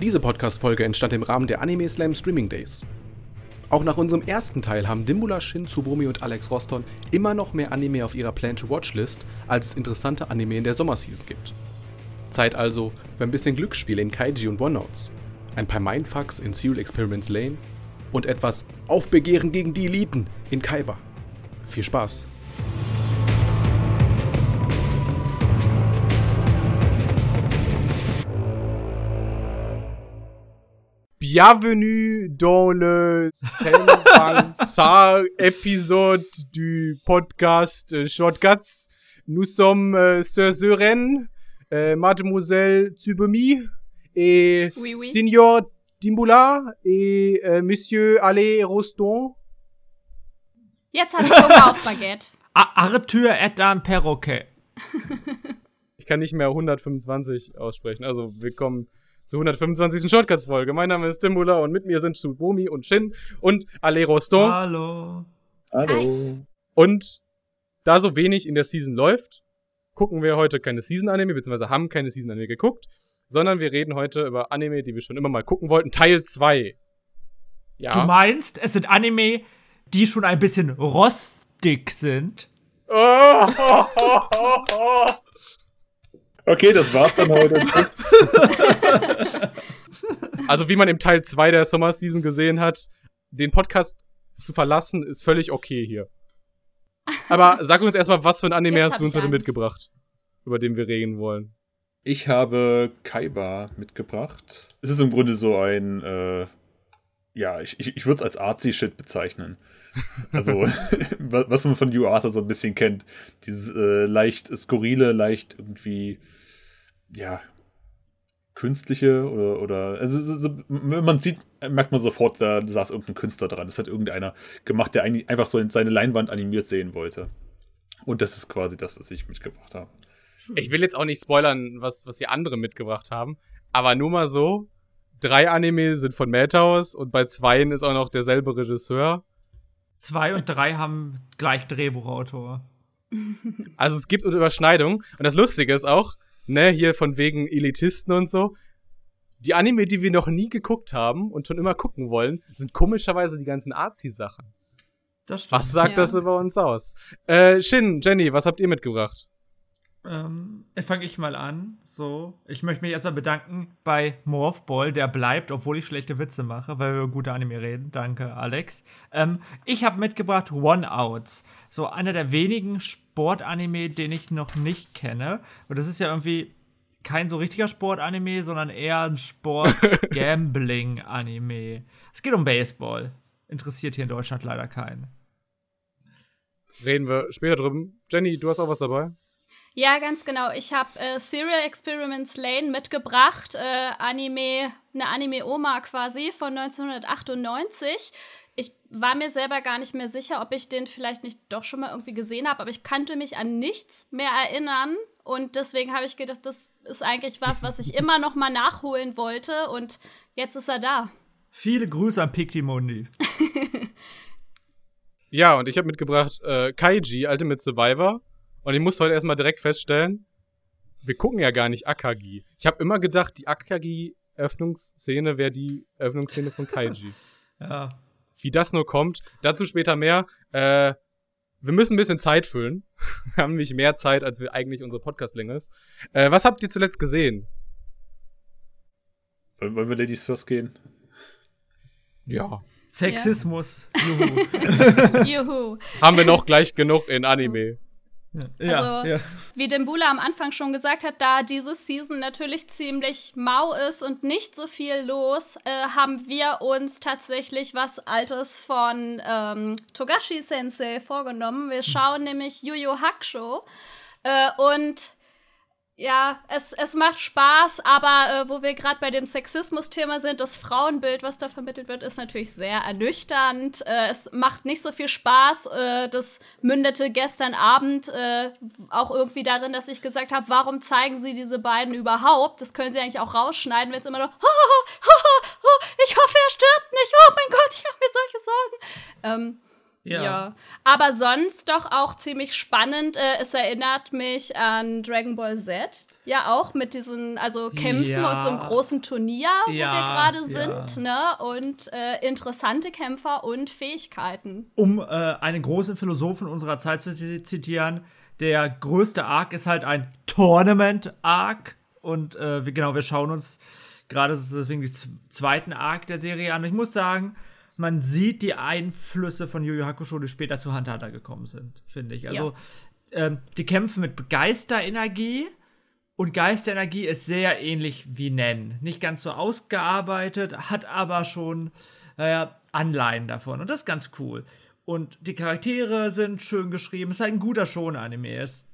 Diese Podcast-Folge entstand im Rahmen der Anime Slam Streaming Days. Auch nach unserem ersten Teil haben Dimbula Shin, Tsubumi und Alex Roston immer noch mehr Anime auf ihrer Plan-to-Watch-List, als es interessante Anime in der Sommerseason gibt. Zeit also für ein bisschen Glücksspiel in Kaiji und One-Notes, ein paar Mindfucks in Serial Experiments Lane und etwas Aufbegehren gegen die Eliten in Kaiba. Viel Spaß! Bienvenue dans le Senbansar épisode du podcast Shortcuts. Nous sommes euh, Sir Sören, euh, Mademoiselle Tsubomi et Oui, oui. Signor Dimbula et euh, Monsieur Ale Roston. Jetzt habe ich Hunger auf Baguette. Arthur Adam Perroquet. Ich kann nicht mehr 125 aussprechen. Also willkommen zur 125. Shortcuts-Folge. Mein Name ist Dimbula und mit mir sind Tsubomi und Shin und Ale Roston. Hallo. Hallo. Und da so wenig in der Season läuft, gucken wir heute keine Season-Anime, beziehungsweise haben keine Season-Anime geguckt, sondern wir reden heute über Anime, die wir schon immer mal gucken wollten. Teil 2. Du Ja. meinst, es sind Anime, die schon ein bisschen rostig sind? Oh, oh, oh, oh, oh. Okay, das war's dann heute. Also wie man im Teil 2 der Sommer-Season gesehen hat, den Podcast zu verlassen, ist völlig okay hier. Aber sag uns erstmal, was für ein Anime Jetzt hast du uns heute Angst. mitgebracht, über den wir reden wollen. Ich habe Kaiba mitgebracht. Es ist im Grunde so ein, äh, ja, ich, ich, ich würde es als Artsy-Shit bezeichnen. Also, wa- was man von Yuasa so ein bisschen kennt. Dieses äh, leicht skurrile, leicht irgendwie, ja, künstliche oder, oder also so, so, wenn man sieht, merkt man sofort, da saß irgendein Künstler dran. Das hat irgendeiner gemacht, der eigentlich einfach so in seine Leinwand animiert sehen wollte. Und das ist quasi das, was ich mitgebracht habe. Ich will jetzt auch nicht spoilern, was, was die anderen mitgebracht haben, aber nur mal so, drei Anime sind von Madhouse und bei zweien ist auch noch derselbe Regisseur. Zwei und drei haben gleich Drehbuchautor. Also es gibt Überschneidungen. Und das Lustige ist auch, ne, hier von wegen Elitisten und so, die Anime, die wir noch nie geguckt haben und schon immer gucken wollen, sind komischerweise die ganzen Arzi-Sachen. Das stimmt. Was sagt Ja. das über uns aus? Äh, Shin, Jenny, was habt ihr mitgebracht? Ähm, fange ich mal an. So, ich möchte mich erstmal bedanken bei Morphball, der bleibt, obwohl ich schlechte Witze mache, weil wir über gute Anime reden. Danke, Alex. Ähm, ich habe mitgebracht One Outs. So einer der wenigen Sportanime, den ich noch nicht kenne. Und das ist ja irgendwie kein so richtiger Sportanime, sondern eher ein Sport-Gambling-Anime. es geht um Baseball. Interessiert hier in Deutschland leider keinen. Reden wir später drüben. Jenny, du hast auch was dabei? Ja, ganz genau. Ich habe äh, Serial Experiments Lane mitgebracht. Äh, Anime, eine Anime-Oma quasi von 1998. Ich war mir selber gar nicht mehr sicher, ob ich den vielleicht nicht doch schon mal irgendwie gesehen habe, aber ich kannte mich an nichts mehr erinnern. Und deswegen habe ich gedacht, das ist eigentlich was, was ich immer noch mal nachholen wollte. Und jetzt ist er da. Viele Grüße an Piktimundi. Ja, und ich habe mitgebracht äh, Kaiji, Ultimate Survivor. Und ich muss heute erstmal direkt feststellen, wir gucken ja gar nicht Akagi. Ich habe immer gedacht, die Akagi-Öffnungsszene wäre die Öffnungsszene von Kaiji. Ja. Wie das nur kommt, dazu später mehr. Äh, wir müssen ein bisschen Zeit füllen. Wir haben nämlich mehr Zeit, als wir eigentlich unsere Podcastlänge ist. Äh, was habt ihr zuletzt gesehen? Wollen wollen wir Ladies First gehen? Ja. Sexismus. Juhu. Juhu. Haben wir noch gleich genug in Anime. Ja, Also- ja. Wie Dembula am Anfang schon gesagt hat, da diese Season natürlich ziemlich mau ist und nicht so viel los, äh, haben wir uns tatsächlich was Altes von ähm, Togashi Sensei vorgenommen. Wir schauen nämlich Yu Yu Hakusho äh, und ja, es, es macht Spaß, aber äh, wo wir gerade bei dem Sexismus-Thema sind, das Frauenbild, was da vermittelt wird, ist natürlich sehr ernüchternd. Äh, es macht nicht so viel Spaß. Äh, das mündete gestern Abend äh, auch irgendwie darin, dass ich gesagt habe, warum zeigen sie diese beiden überhaupt? Das können sie eigentlich auch rausschneiden, wenn es immer nur, ich hoffe, er stirbt nicht. Oh mein Gott, ich habe mir solche Sorgen. Ähm, Ja. ja. Aber sonst doch auch ziemlich spannend. Äh, es erinnert mich an Dragon Ball Z. Ja, auch mit diesen, also Kämpfen ja. und so einem großen Turnier, wo ja, wir gerade sind, ne? Und äh, interessante Kämpfer und Fähigkeiten. Um äh, einen großen Philosophen unserer Zeit zu zitieren, der größte Arc ist halt ein Tournament-Arc. Und äh, genau, wir schauen uns gerade deswegen den zweiten Arc der Serie an. Ich muss sagen, man sieht die Einflüsse von Yu Yu Hakusho, die später zu Hunter Hunter gekommen sind, finde ich. Also, ja. ähm, die kämpfen mit Geisterenergie und Geisterenergie ist sehr ähnlich wie Nen. Nicht ganz so ausgearbeitet, hat aber schon äh, Anleihen davon und das ist ganz cool. Und die Charaktere sind schön geschrieben. Es ist halt ein guter Schon-Anime. Es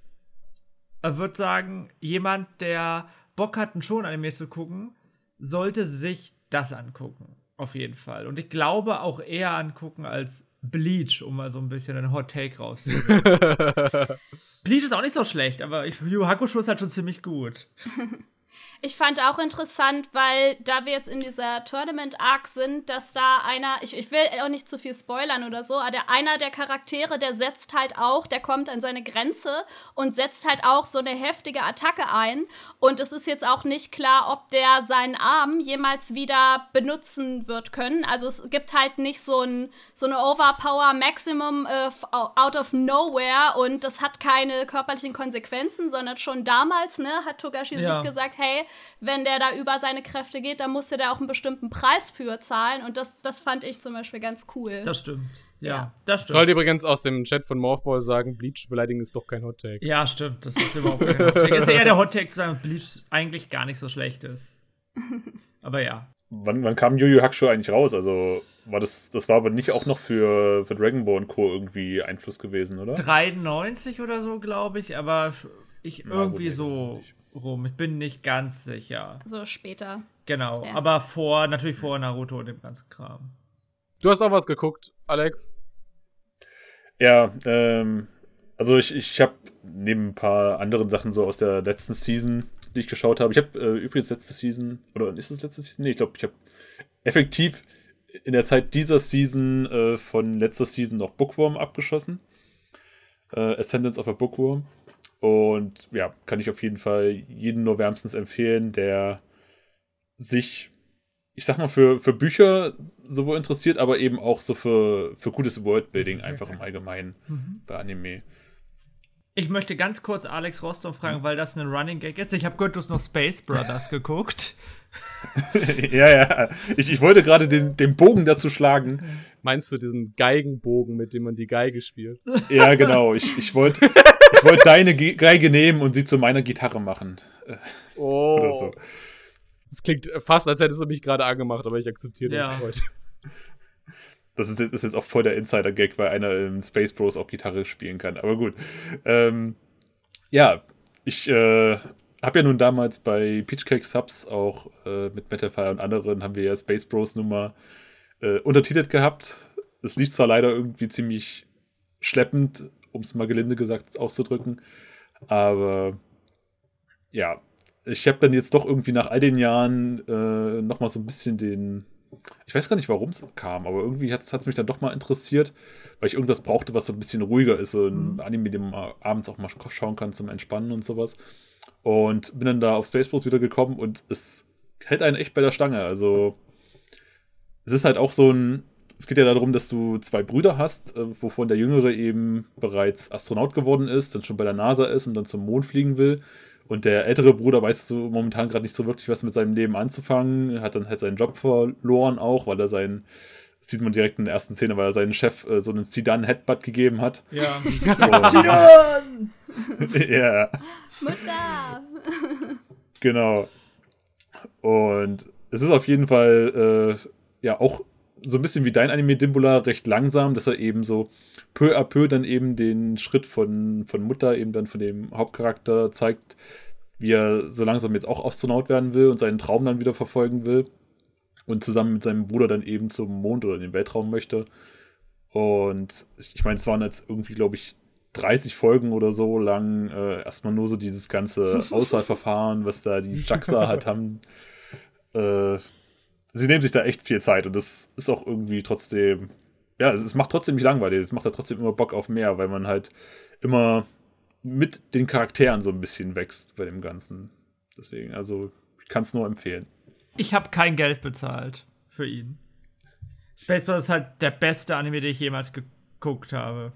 würde sagen, jemand, der Bock hat, einen Schon-Anime zu gucken, sollte sich das angucken. Auf jeden Fall. Und ich glaube auch eher angucken als Bleach, um mal so ein bisschen einen Hot Take rauszunehmen. Bleach ist auch nicht so schlecht, aber Yu Hakusho ist halt schon ziemlich gut. Ich fand auch interessant, weil da wir jetzt in dieser Tournament-Arc sind, dass da einer, ich, ich will auch nicht zu viel spoilern oder so, aber der, einer der Charaktere, der setzt halt auch, der kommt an seine Grenze und setzt halt auch so eine heftige Attacke ein. Und es ist jetzt auch nicht klar, ob der seinen Arm jemals wieder benutzen wird können. Also es gibt halt nicht so, ein, so eine Overpower Maximum äh, out of nowhere und das hat keine körperlichen Konsequenzen, sondern schon damals, ne, hat Togashi ja. sich gesagt, hey, wenn der da über seine Kräfte geht, dann musste der auch einen bestimmten Preis für zahlen. Und das, das fand ich zum Beispiel ganz cool. Das stimmt. Ja, ja. das stimmt. Sollte übrigens aus dem Chat von Morphball sagen, Bleach beleidigen ist doch kein Hot Take. Ja, stimmt. Das ist überhaupt kein Hot Take. ist eher der Hot Take zu sagen, Bleach eigentlich gar nicht so schlecht ist. Aber ja. Wann, wann kam Yu Yu Hakusho eigentlich raus? Also war das, das war aber nicht auch noch für, für Dragon Ball Co. irgendwie Einfluss gewesen, oder? 93 oder so, glaube ich, aber ich irgendwie ja, so rum. Ich bin nicht ganz sicher. So später. Genau, ja. aber vor, natürlich vor Naruto und dem ganzen Kram. Du hast auch was geguckt, Alex? Ja, ähm, also ich, ich habe neben ein paar anderen Sachen so aus der letzten Season, die ich geschaut habe. Ich habe äh, übrigens letzte Season, oder ist es letzte Season? Nee, ich glaube, ich habe effektiv in der Zeit dieser Season äh, von letzter Season noch Bookworm abgeschossen. Äh, Ascendance of a Bookworm. Und ja, kann ich auf jeden Fall jedem nur wärmstens empfehlen, der sich, ich sag mal, für, für Bücher sowohl interessiert, aber eben auch so für, für gutes Worldbuilding einfach im Allgemeinen mhm. bei Anime. Ich möchte ganz kurz Alex Rostov fragen, weil das ein Running Gag ist. Ich habe gehört, du hast noch Space Brothers geguckt. ja, ja. Ich, ich wollte gerade den, den Bogen dazu schlagen. Meinst du diesen Geigenbogen, mit dem man die Geige spielt? Ja, genau. Ich, ich wollte ich wollte deine Geige nehmen und sie zu meiner Gitarre machen. Äh, oh. Oder so. Das klingt fast, als hättest du mich gerade angemacht, aber ich akzeptiere das heute. Das ist, das ist jetzt auch voll der Insider-Gag, weil einer in Space Bros auch Gitarre spielen kann. Aber gut. Ähm, ja, ich äh, habe ja nun damals bei Peachcake Subs auch äh, mit Metalfire und anderen haben wir ja Space Bros Nummer äh, untertitelt gehabt. Es lief zwar leider irgendwie ziemlich schleppend, um es mal gelinde gesagt auszudrücken. Aber ja, ich habe dann jetzt doch irgendwie nach all den Jahren äh, nochmal so ein bisschen den. Ich weiß gar nicht, warum es kam, aber irgendwie hat es mich dann doch mal interessiert, weil ich irgendwas brauchte, was so ein bisschen ruhiger ist. So ein mhm. Anime, den man abends auch mal schauen kann zum Entspannen und sowas. Und bin dann da auf Spaceballs wieder gekommen und es hält einen echt bei der Stange. Also, es ist halt auch so ein es geht ja darum, dass du zwei Brüder hast, äh, wovon der Jüngere eben bereits Astronaut geworden ist, dann schon bei der NASA ist und dann zum Mond fliegen will. Und der ältere Bruder weiß so momentan gerade nicht so wirklich, was mit seinem Leben anzufangen. Hat dann halt seinen Job verloren auch, weil er seinen, das sieht man direkt in der ersten Szene, weil er seinen Chef äh, so einen Zidane-Headbutt gegeben hat. Ja. Zidane! ja. Mutter! genau. Und es ist auf jeden Fall äh, ja auch so ein bisschen wie dein Anime Dimbula recht langsam, dass er eben so peu à peu dann eben den Schritt von, von Mutter, eben dann von dem Hauptcharakter zeigt, wie er so langsam jetzt auch Astronaut werden will und seinen Traum dann wieder verfolgen will und zusammen mit seinem Bruder dann eben zum Mond oder in den Weltraum möchte. Und ich meine, es waren jetzt irgendwie, glaube ich, 30 Folgen oder so lang äh, erstmal nur so dieses ganze Auswahlverfahren, was da die JAXA halt haben. Äh, sie nehmen sich da echt viel Zeit und das ist auch irgendwie trotzdem ja, es, es macht trotzdem nicht langweilig, es macht ja trotzdem immer Bock auf mehr, weil man halt immer mit den Charakteren so ein bisschen wächst bei dem Ganzen. Deswegen, also ich kann es nur empfehlen. Ich habe kein Geld bezahlt für ihn. Space Brothers ist halt der beste Anime, den ich jemals geguckt habe.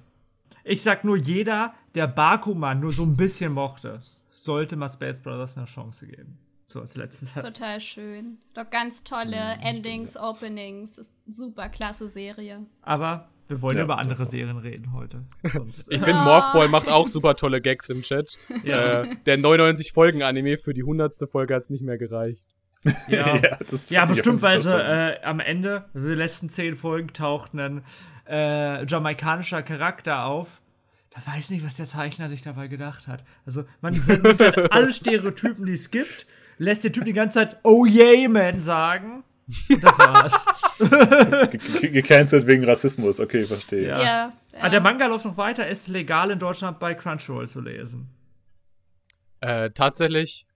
Ich sag nur, jeder, der Bakuman nur so ein bisschen mochte, sollte mal Space Brothers eine Chance geben. So als letztes Satz. Total schön. Doch ganz tolle Endings, Openings. Ist eine super klasse Serie. Aber wir wollen Ja, über andere. Serien reden heute. Sonst, Ich äh, finde, Morphball macht auch super tolle Gags im Chat. Ja. Äh, der 99-Folgen-Anime für die 100. Folge hat es nicht mehr gereicht. ja. das Ja, ich bestimmt, weil sie äh, am Ende, also die letzten zehn Folgen, taucht ein äh, jamaikanischer Charakter auf. Da weiß nicht, was der Zeichner sich dabei gedacht hat. Also, man halt alle Stereotypen, die es gibt, lässt den Typ die ganze Zeit Oh yay, man sagen. Und das war's. Ge- ge- gecancelt wegen Rassismus, okay, verstehe. Ja. Ja. Ah, der Manga läuft noch weiter, ist legal in Deutschland bei Crunchyroll zu lesen. Äh, tatsächlich,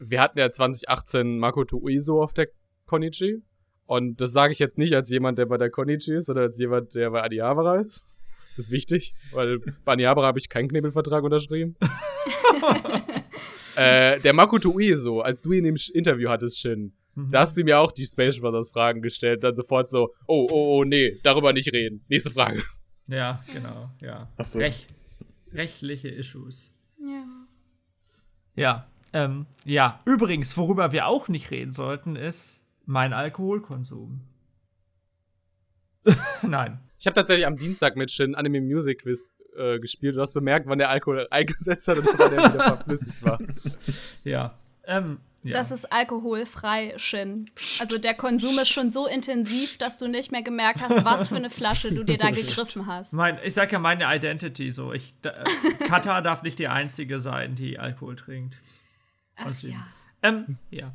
wir hatten ja 2018 Makoto Ueso auf der Konichi. Und das sage ich jetzt nicht als jemand, der bei der Konichi ist, sondern als jemand, der bei Adihabara ist. Das ist wichtig, weil bei Adihabara habe ich keinen Knebelvertrag unterschrieben. äh, der Makoto Ueso, als du ihn im Interview hattest, Shin, Mhm. da hast du mir auch die Space Brothers Fragen gestellt. Dann sofort so, oh, oh, oh, nee, darüber nicht reden. Nächste Frage. Ja, genau, ja. Ach so. Rech rechtliche Issues. Ja. Ja, ähm, ja. Übrigens, worüber wir auch nicht reden sollten, ist mein Alkoholkonsum. Nein. Ich habe tatsächlich am Dienstag mit Shin Anime Music Quiz äh, gespielt. Du hast bemerkt, wann der Alkohol eingesetzt hat und wann der wieder verflüssigt war. Ja. Ähm, ja. Das ist alkoholfrei, Shin. Also der Konsum ist schon so intensiv, dass du nicht mehr gemerkt hast, was für eine Flasche du dir da gegriffen hast. mein, ich sag ja meine Identity so. Ich, da, äh, Kata darf nicht die einzige sein, die Alkohol trinkt. Ach ja. Ähm, ja.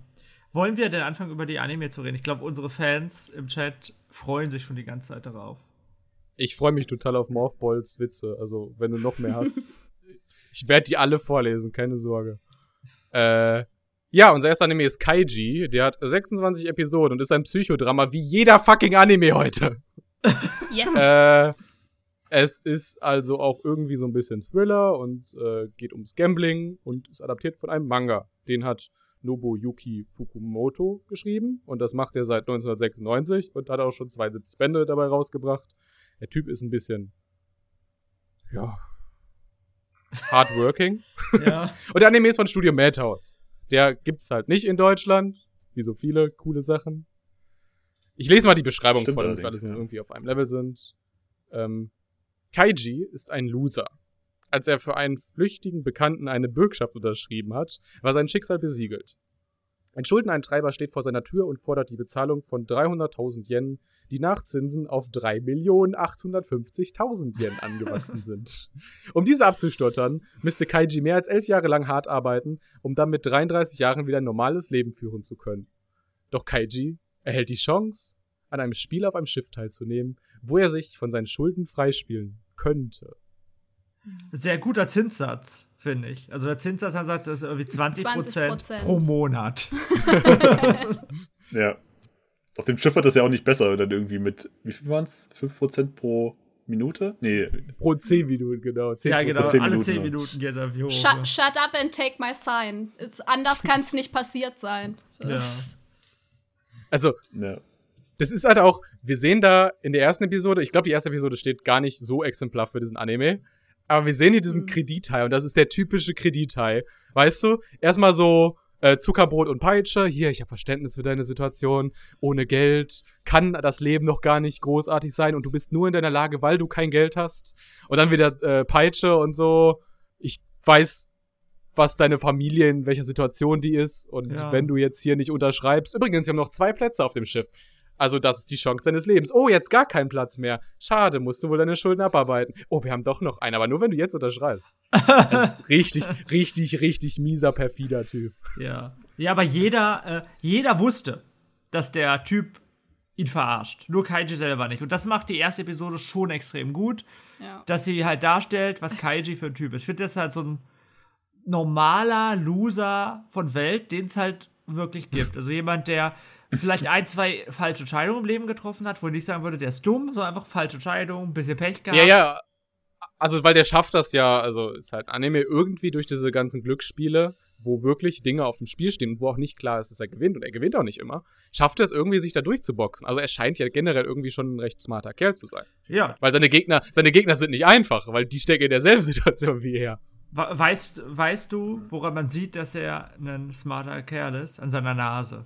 Wollen wir denn anfangen, über die Anime zu reden? Ich glaube, unsere Fans im Chat freuen sich schon die ganze Zeit darauf. Ich freue mich total auf Morphballs Witze. Also, wenn du noch mehr hast. ich werde die alle vorlesen, keine Sorge. Äh, ja, unser erster Anime ist Kaiji. Der hat 26 Episoden und ist ein Psychodrama wie jeder fucking Anime heute. Yes. Äh, es ist also auch irgendwie so ein bisschen Thriller und äh, geht ums Gambling und ist adaptiert von einem Manga. Den hat Nobuyuki Fukumoto geschrieben und das macht er seit 1996 und hat auch schon 72 Bände dabei rausgebracht. Der Typ ist ein bisschen, ja, hardworking. Ja. Und der Anime ist von Studio Madhouse. Der gibt's halt nicht in Deutschland, wie so viele coole Sachen. Ich lese mal die Beschreibung Stimmt alle allerdings, so ja. irgendwie auf einem Level sind. Ähm, Kaiji ist ein Loser. Als er für einen flüchtigen Bekannten eine Bürgschaft unterschrieben hat, war sein Schicksal besiegelt. Ein Schuldeneintreiber steht vor seiner Tür und fordert die Bezahlung von 300.000 Yen, die nach Zinsen auf 3.850.000 Yen angewachsen sind. Um diese abzustottern, müsste Kaiji mehr als elf Jahre lang hart arbeiten, um dann mit 33 Jahren wieder ein normales Leben führen zu können. Doch Kaiji erhält die Chance, an einem Spiel auf einem Schiff teilzunehmen, wo er sich von seinen Schulden freispielen könnte. Sehr guter Zinssatz, finde ich. Also der Zinssatzsatz ist irgendwie 20%, 20%. pro Monat. Ja. Auf dem Schiff wird das ja auch nicht besser, dann irgendwie mit, wie viel waren es? 5% pro Minute? Nee, Pro 10 Minuten, genau. 10 ja, genau. zehn Alle Minuten, 10 ja. Minuten geht es irgendwie hoch. Shut, shut up and take my sign. It's, anders kann es nicht passiert sein. Ja. Also, ja. das ist halt auch, wir sehen da in der ersten Episode, ich glaube, die erste Episode steht gar nicht so exemplar für diesen Anime, aber wir sehen hier diesen Mhm. Kredithai und das ist der typische Kredithai. Weißt du, erstmal so äh, Zuckerbrot und Peitsche, hier, ich habe Verständnis für deine Situation, ohne Geld kann das Leben noch gar nicht großartig sein und du bist nur in deiner Lage, weil du kein Geld hast. Und dann wieder äh, Peitsche und so, ich weiß, was deine Familie, in welcher Situation die ist und Ja. wenn du jetzt hier nicht unterschreibst, übrigens, wir haben noch zwei Plätze auf dem Schiff. Also, das ist die Chance deines Lebens. Oh, jetzt gar kein Platz mehr. Schade, musst du wohl deine Schulden abarbeiten. Oh, wir haben doch noch einen, aber nur wenn du jetzt unterschreibst. Das ist richtig, richtig, richtig mieser, perfider Typ. Ja. Ja, aber jeder, äh, jeder wusste, dass der Typ ihn verarscht. Nur Kaiji selber nicht. Und das macht die erste Episode schon extrem gut, Ja. dass sie halt darstellt, was Kaiji für ein Typ ist. Ich finde, das ist halt so ein normaler Loser von Welt, den es halt wirklich gibt. Also jemand, der vielleicht ein, zwei falsche Entscheidungen im Leben getroffen hat, wo ich nicht sagen würde, der ist dumm, sondern einfach falsche Entscheidungen, ein bisschen Pech gehabt. Ja, ja. Also, weil der schafft das ja, also ist halt Anime irgendwie durch diese ganzen Glücksspiele, wo wirklich Dinge auf dem Spiel stehen und wo auch nicht klar ist, dass er gewinnt und er gewinnt auch nicht immer, schafft er es irgendwie, sich da durchzuboxen. Also er scheint ja generell irgendwie schon ein recht smarter Kerl zu sein. Ja. Weil seine Gegner, seine Gegner sind nicht einfach, weil die stecken in derselben Situation wie er. Weißt, weißt du, woran man sieht, dass er ein smarter Kerl ist? An seiner Nase.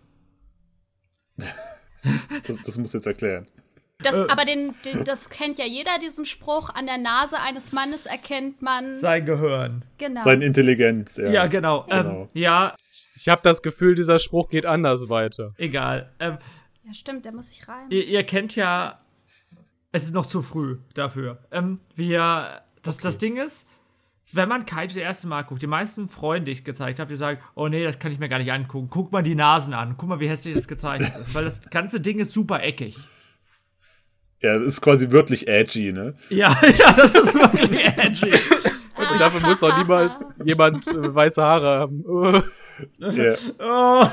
Das, das muss jetzt erklären. Das, äh. aber den, den, das kennt ja jeder, diesen Spruch. An der Nase eines Mannes erkennt man. Sein Gehirn. Genau. Seine Intelligenz, ja. Ja, genau. genau. Ähm, ja. Ich habe das Gefühl, dieser Spruch geht anders weiter. Egal. Ähm, ja, stimmt, der muss sich rein. Ihr, ihr, kennt ja. Es ist noch zu früh dafür. Ähm, wir. Das, okay. das Ding ist, wenn man Kaiju das erste Mal guckt, die meisten Freunde, die ich gezeigt habe, die sagen, oh nee, das kann ich mir gar nicht angucken. Guck mal die Nasen an. Guck mal, wie hässlich das gezeichnet ist. Weil das ganze Ding ist super eckig. Ja, das ist quasi wirklich edgy, ne? Ja, ja, das ist wirklich edgy. Und dafür muss doch niemals jemand äh, weiße Haare haben. ja. Oh.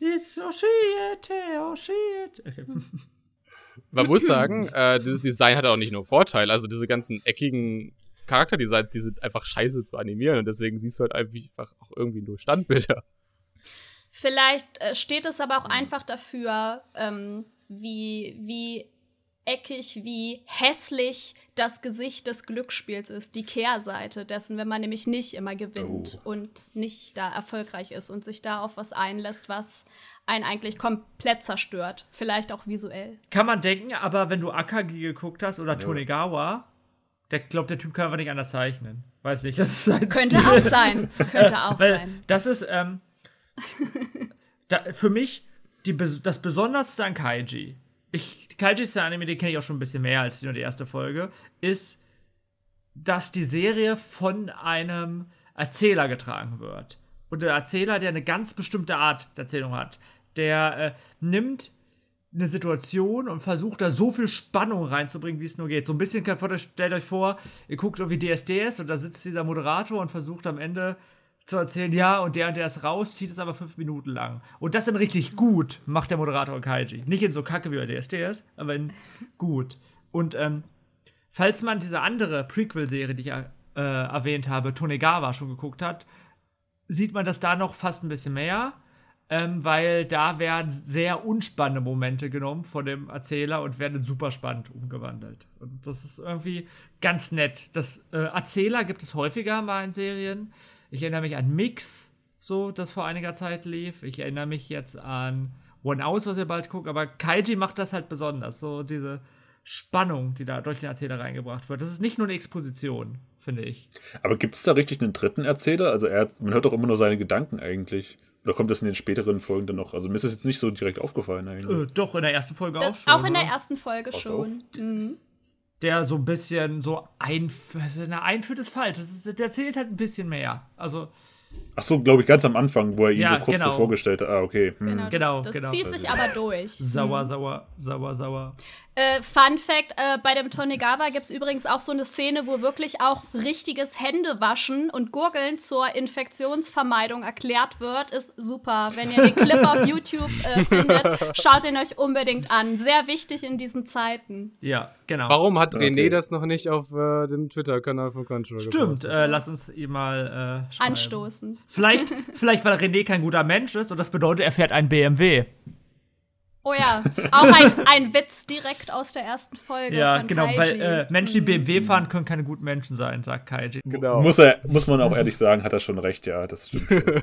It's oh shit, oh shit. Okay. Man muss sagen, äh, dieses Design hat auch nicht nur Vorteile. Also diese ganzen eckigen Charakterdesigns, die sind einfach scheiße zu animieren und deswegen siehst du halt einfach auch irgendwie nur Standbilder. Vielleicht äh, steht es aber auch einfach dafür, ähm, wie, wie eckig, wie hässlich das Gesicht des Glücksspiels ist, die Kehrseite dessen, wenn man nämlich nicht immer gewinnt oh. und nicht da erfolgreich ist und sich da auf was einlässt, was einen eigentlich komplett zerstört, vielleicht auch visuell. Kann man denken, aber wenn du Akagi geguckt hast oder ja. Tonegawa, der glaubt, der Typ kann einfach nicht anders zeichnen. Weiß nicht, das ist Könnte Stil. auch sein. Könnte auch sein. Das ist, ähm, da, für mich die, das Besonderste an Kaiji, ich, Kaiji ist der Anime, den kenne ich auch schon ein bisschen mehr als nur die erste Folge, ist, dass die Serie von einem Erzähler getragen wird. Und der Erzähler, der eine ganz bestimmte Art der Erzählung hat, der äh, nimmt eine Situation und versucht da so viel Spannung reinzubringen, wie es nur geht. So ein bisschen, stellt euch vor, ihr guckt irgendwie DSDS und da sitzt dieser Moderator und versucht am Ende zu erzählen, ja, und der und der ist raus, zieht es aber fünf Minuten lang. Und das dann richtig gut macht der Moderator Kaiji. Nicht in so kacke wie bei DSDS, aber in gut. Und ähm, falls man diese andere Prequel-Serie, die ich äh, erwähnt habe, Tonegawa schon geguckt hat, sieht man das da noch fast ein bisschen mehr, ähm, weil da werden sehr unspannende Momente genommen von dem Erzähler und werden super spannend umgewandelt. Und das ist irgendwie ganz nett. Das äh, Erzähler gibt es häufiger mal in Serien. Ich erinnere mich an Mix, so, das vor einiger Zeit lief. Ich erinnere mich jetzt an One House, was ihr bald guckt. Aber Kaiji macht das halt besonders. So diese Spannung, die da durch den Erzähler reingebracht wird. Das ist nicht nur eine Exposition, finde ich. Aber gibt es da richtig einen dritten Erzähler? Also er, man hört doch immer nur seine Gedanken eigentlich. Oder kommt das in den späteren Folgen dann noch? Also mir ist das jetzt nicht so direkt aufgefallen eigentlich. Äh, doch, in der ersten Folge das, auch schon. Auch in der ersten Folge schon. Mhm der so ein bisschen so einführt. Einführt ist falsch. Das ist, der zählt halt ein bisschen mehr. Also. Ach so, glaube ich, ganz am Anfang, wo er ihn ja, so kurz genau. so vorgestellt hat. Ah, okay. Hm. Genau, das, genau, das genau. zieht sich aber durch. Sauer, hm. sauer, sauer, sauer. Äh, Fun Fact: äh, Bei dem Tonegawa gibt es übrigens auch so eine Szene, wo wirklich auch richtiges Händewaschen und Gurgeln zur Infektionsvermeidung erklärt wird. Ist super. Wenn ihr den Clip auf YouTube äh, findet, schaut ihn euch unbedingt an. Sehr wichtig in diesen Zeiten. Ja, genau. Warum hat René okay. das noch nicht auf äh, dem Twitter-Kanal von Crunchyroll Stimmt, äh, lass uns ihn mal äh, anstoßen. Vielleicht, vielleicht, weil René kein guter Mensch ist und das bedeutet, er fährt einen BMW. Oh ja, auch ein, ein Witz direkt aus der ersten Folge. Ja, von genau, Kaiji. weil äh, Menschen, die BMW fahren, können keine guten Menschen sein, sagt Kaiji. Genau. Muss, er, muss man auch ehrlich sagen, hat er schon recht, ja, das stimmt du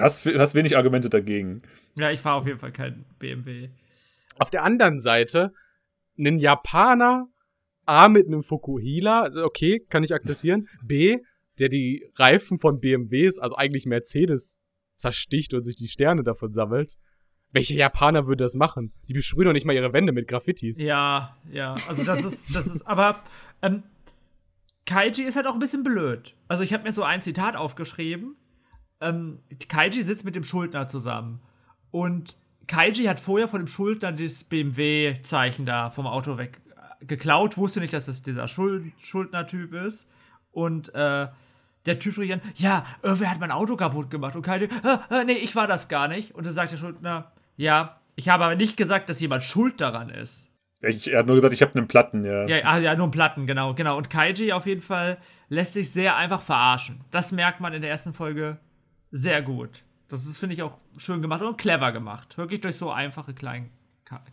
hast, hast wenig Argumente dagegen. Ja, ich fahre auf jeden Fall kein BMW. Auf der anderen Seite, ein Japaner, A mit einem Fukuhila, okay, kann ich akzeptieren. B, der die Reifen von BMWs, also eigentlich Mercedes zersticht und sich die Sterne davon sammelt. Welcher Japaner würde das machen? Die besprühen doch nicht mal ihre Wände mit Graffitis. Ja, ja. Also das ist, das ist, aber ähm, Kaiji ist halt auch ein bisschen blöd. Also ich habe mir so ein Zitat aufgeschrieben. Ähm, Kaiji sitzt mit dem Schuldner zusammen. Und Kaiji hat vorher von dem Schuldner das BMW-Zeichen da vom Auto weg äh, geklaut, wusste nicht, dass es dieser Schuld Schuldner-Typ ist. Und äh, der Typ spricht dann, ja, irgendwer hat mein Auto kaputt gemacht und Kaiji, äh, äh, nee, ich war das gar nicht. Und dann sagt der Schuldner, ja, ich habe aber nicht gesagt, dass jemand schuld daran ist. Ich, er hat nur gesagt, ich habe einen Platten, ja. Ja, ah, ja, nur einen Platten, genau, genau. Und Kaiji auf jeden Fall lässt sich sehr einfach verarschen. Das merkt man in der ersten Folge sehr gut. Das ist, finde ich, auch schön gemacht und clever gemacht. Wirklich durch so einfache Klein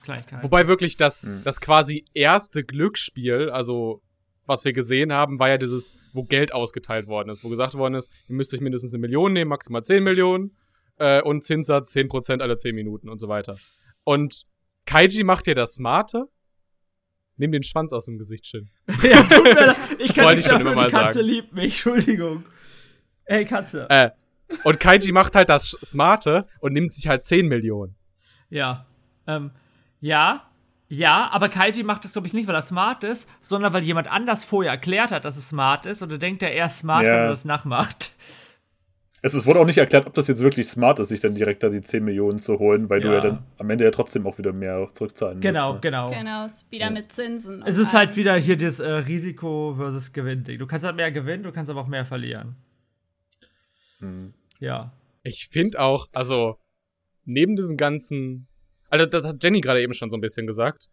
Kleinigkeiten. Wobei wirklich das, mhm. das quasi erste Glücksspiel, also was wir gesehen haben, war ja dieses, wo Geld ausgeteilt worden ist, wo gesagt worden ist, ihr müsst euch mindestens eine Million nehmen, maximal 10 Millionen äh, und Zinssatz 10% alle 10 Minuten und so weiter. Und Kaiji macht dir das Smarte. Nimm den Schwanz aus dem Gesicht, Shin. ja, tut mir leid. Ich kann nicht schon immer mal Katze sagen. liebt mich, Entschuldigung. Ey, Katze. Äh, und Kaiji macht halt das Smarte und nimmt sich halt 10 Millionen. Ja. Ähm, ja, ja, aber Kaiji macht das, glaube ich, nicht, weil er smart ist, sondern weil jemand anders vorher erklärt hat, dass es smart ist. Und er denkt, er ist smart, ja. wenn er das nachmacht. Es, es, wurde auch nicht erklärt, ob das jetzt wirklich smart ist, sich dann direkt da die 10 Millionen zu holen, weil ja. du ja dann am Ende ja trotzdem auch wieder mehr zurückzahlen genau, musst. Ne? Genau, genau. Genau, wieder ja. mit Zinsen. Es ist halt wieder hier das äh, Risiko versus Gewinn-Ding. Du kannst halt mehr gewinnen, du kannst aber auch mehr verlieren. Hm. Ja. Ich finde auch, also, neben diesen ganzen also das hat Jenny gerade eben schon so ein bisschen gesagt.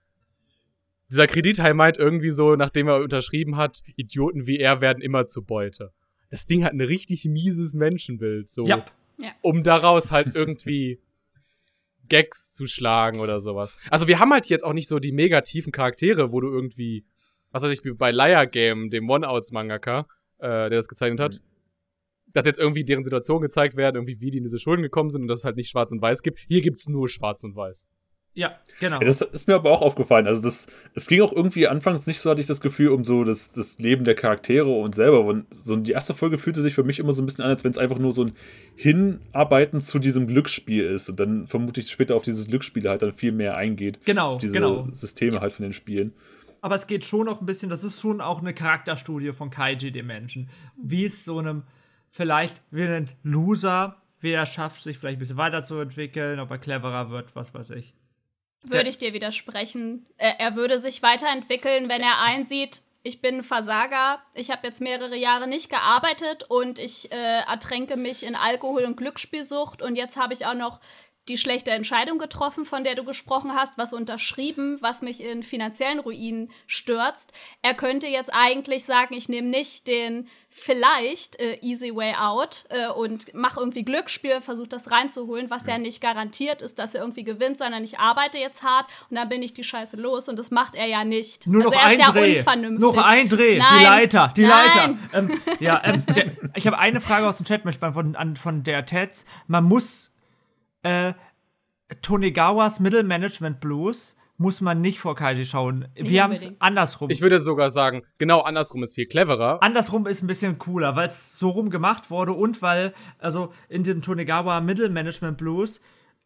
Dieser Kredithai meint irgendwie so, nachdem er unterschrieben hat, Idioten wie er werden immer zu Beute. Das Ding hat ein richtig mieses Menschenbild, so. Yep. Ja. Um daraus halt irgendwie Gags zu schlagen oder sowas. Also wir haben halt jetzt auch nicht so die mega tiefen Charaktere, wo du irgendwie, was weiß ich, bei Liar Game, dem One-Outs-Mangaka, äh, der das gezeichnet hat, mhm dass jetzt irgendwie deren Situation gezeigt werden, irgendwie wie die in diese Schulden gekommen sind und dass es halt nicht schwarz und weiß gibt. Hier gibt es nur schwarz und weiß. Ja, genau. Ja, das ist mir aber auch aufgefallen. Also das, es ging auch irgendwie anfangs nicht so, hatte ich das Gefühl, um so das, das Leben der Charaktere und selber. Und so die erste Folge fühlte sich für mich immer so ein bisschen an, als wenn es einfach nur so ein Hinarbeiten zu diesem Glücksspiel ist. Und dann vermute ich später auf dieses Glücksspiel halt dann viel mehr eingeht. Genau, auf diese genau. Systeme halt von den Spielen. Aber es geht schon noch ein bisschen, das ist schon auch eine Charakterstudie von Kaiji, dem Menschen. Wie es so einem vielleicht wie ein Loser, wie er schafft, sich vielleicht ein bisschen weiterzuentwickeln, ob er cleverer wird, was weiß ich. Würde ich dir widersprechen. Er, würde sich weiterentwickeln, wenn er einsieht, ich bin Versager, ich habe jetzt mehrere Jahre nicht gearbeitet und ich äh, ertränke mich in Alkohol und Glücksspielsucht und jetzt habe ich auch noch die schlechte Entscheidung getroffen, von der du gesprochen hast, was unterschrieben, was mich in finanziellen Ruinen stürzt. Er könnte jetzt eigentlich sagen, ich nehme nicht den vielleicht äh, easy way out äh, und mache irgendwie Glücksspiel, versuche das reinzuholen, was ja nicht garantiert ist, dass er irgendwie gewinnt, sondern ich arbeite jetzt hart und dann bin ich die Scheiße los und das macht er ja nicht. Nur also noch er ist ja Dreh. unvernünftig. Noch ein Dreh, Nein. die Leiter, die Nein. Leiter. Ähm, ja, ähm, der, ich habe eine Frage aus dem Chat möchte von, an, von der Tets. Man muss äh, Tonegawas Middle Management Blues muss man nicht vor Kaiji schauen. Nicht Wir haben es andersrum. Ich würde sogar sagen, genau andersrum ist viel cleverer. Andersrum ist ein bisschen cooler, weil es so rum gemacht wurde und weil, also in dem Tonegawa Middle Management Blues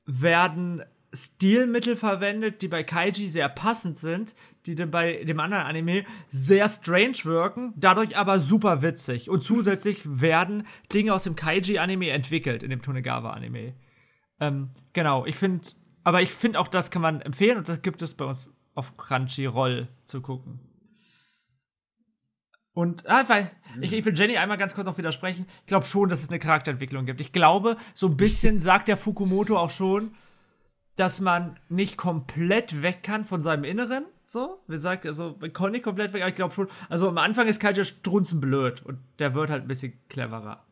werden Stilmittel verwendet, die bei Kaiji sehr passend sind, die bei dem anderen Anime sehr strange wirken, dadurch aber super witzig. Und zusätzlich werden Dinge aus dem Kaiji-Anime entwickelt, in dem Tonegawa-Anime. Ähm, genau, ich finde, aber ich finde auch, das kann man empfehlen und das gibt es bei uns auf Crunchyroll zu gucken. Und ah, weil, mhm. ich, ich, will Jenny einmal ganz kurz noch widersprechen. Ich glaube schon, dass es eine Charakterentwicklung gibt. Ich glaube, so ein bisschen sagt der Fukumoto auch schon, dass man nicht komplett weg kann von seinem Inneren. So, wie gesagt, also man kann nicht komplett weg, aber ich glaube schon. Also am Anfang ist Kaija strunzenblöd und der wird halt ein bisschen cleverer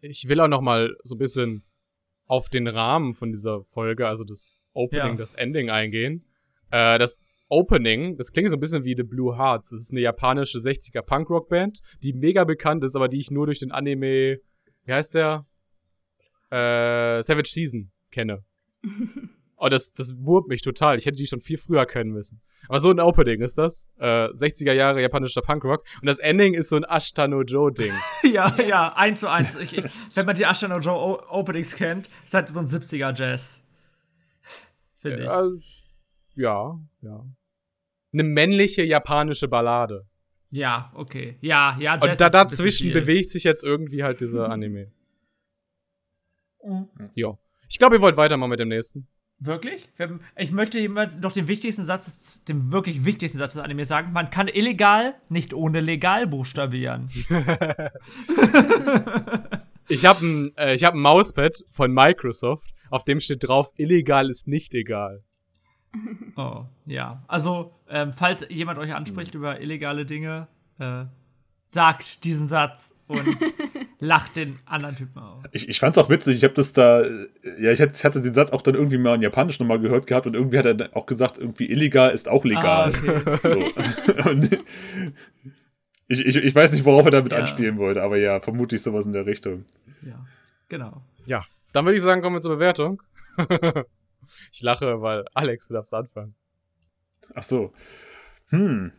ich will auch noch mal so ein bisschen auf den Rahmen von dieser Folge, also das Opening, ja. das Ending eingehen. Äh, das Opening, das klingt so ein bisschen wie The Blue Hearts. Das ist eine japanische 60er Punkrock-Band, die mega bekannt ist, aber die ich nur durch den Anime, wie heißt der? Äh, Savage Season kenne. Oh, das, das wurmt mich total. Ich hätte die schon viel früher kennen müssen. Aber so ein Opening ist das. Äh, 60er Jahre japanischer Punkrock. Und das Ending ist so ein Ashtano Joe-Ding. ja, ja, eins zu eins. Ich, ich, wenn man die Ashtano Joe Openings kennt, ist halt so ein 70er Jazz. Finde ich. ja, ja. Eine männliche japanische Ballade. Ja, okay. Ja, ja, Jazz Und da dazwischen bewegt sich jetzt irgendwie halt dieser Anime. Mhm. Ja. Ich glaube, ihr wollt weitermachen mit dem nächsten. Wirklich? Ich möchte jemand noch den wichtigsten Satz, den wirklich wichtigsten Satz des Anime sagen. Man kann illegal nicht ohne legal buchstabieren. ich habe ein, äh, hab ein Mauspad von Microsoft, auf dem steht drauf, illegal ist nicht egal. Oh, ja. Also, ähm, falls jemand euch anspricht über illegale Dinge, äh, sagt diesen Satz und lacht den anderen Typen auf. Ich, ich fand's auch witzig, ich habe das da, ja, ich hatte, den Satz auch dann irgendwie mal in Japanisch nochmal gehört gehabt und irgendwie hat er dann auch gesagt, irgendwie illegal ist auch legal. Ah, okay. so. und ich, ich, ich weiß nicht, worauf er damit ja. anspielen wollte, aber ja, vermutlich sowas in der Richtung. Ja, genau. Ja, dann würde ich sagen, kommen wir zur Bewertung. ich lache, weil Alex, du darfst anfangen. Ach so. Hm.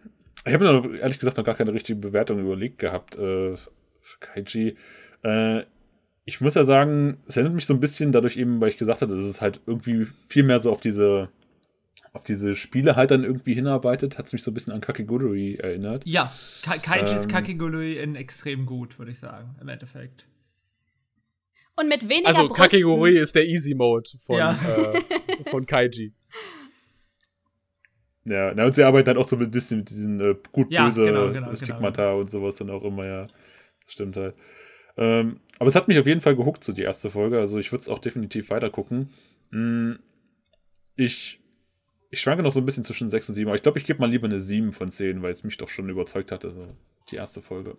Ich habe mir ehrlich gesagt noch gar keine richtige Bewertung überlegt gehabt. Äh, für Kaiji. Äh, ich muss ja sagen, es erinnert mich so ein bisschen dadurch eben, weil ich gesagt hatte, dass es halt irgendwie viel mehr so auf diese auf diese Spiele halt dann irgendwie hinarbeitet, hat es mich so ein bisschen an Kakigurui erinnert. Ja, Ka Kaijis ähm, Kakigurui in extrem gut, würde ich sagen, im Endeffekt. Und mit weniger Also Kakigurui ist der Easy Mode von, ja. äh, von Kaiji. Ja, na, und sie arbeiten halt auch so mit, mit diesen äh, gut-böse ja, genau, genau, Stigmata genau. und sowas dann auch immer, ja. Stimmt halt. Ähm, aber es hat mich auf jeden Fall gehuckt, so die erste Folge. Also ich würde es auch definitiv weiter gucken. Hm, ich, ich schwanke noch so ein bisschen zwischen 6 und 7, aber ich glaube, ich gebe mal lieber eine 7 von 10, weil es mich doch schon überzeugt hatte, so die erste Folge.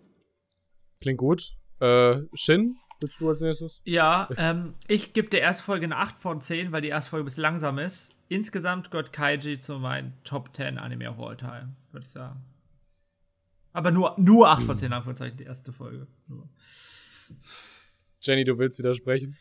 Klingt gut. Äh, Shin, willst du als nächstes? Ja, ähm, ich gebe der ersten Folge eine 8 von 10, weil die erste Folge ein bisschen langsam ist. Insgesamt gehört Kaiji zu meinen Top 10 Anime of All Time, würde ich sagen. Aber nur, nur 8 von 10 Anführungszeichen, die erste Folge. Nur. Jenny, du willst widersprechen?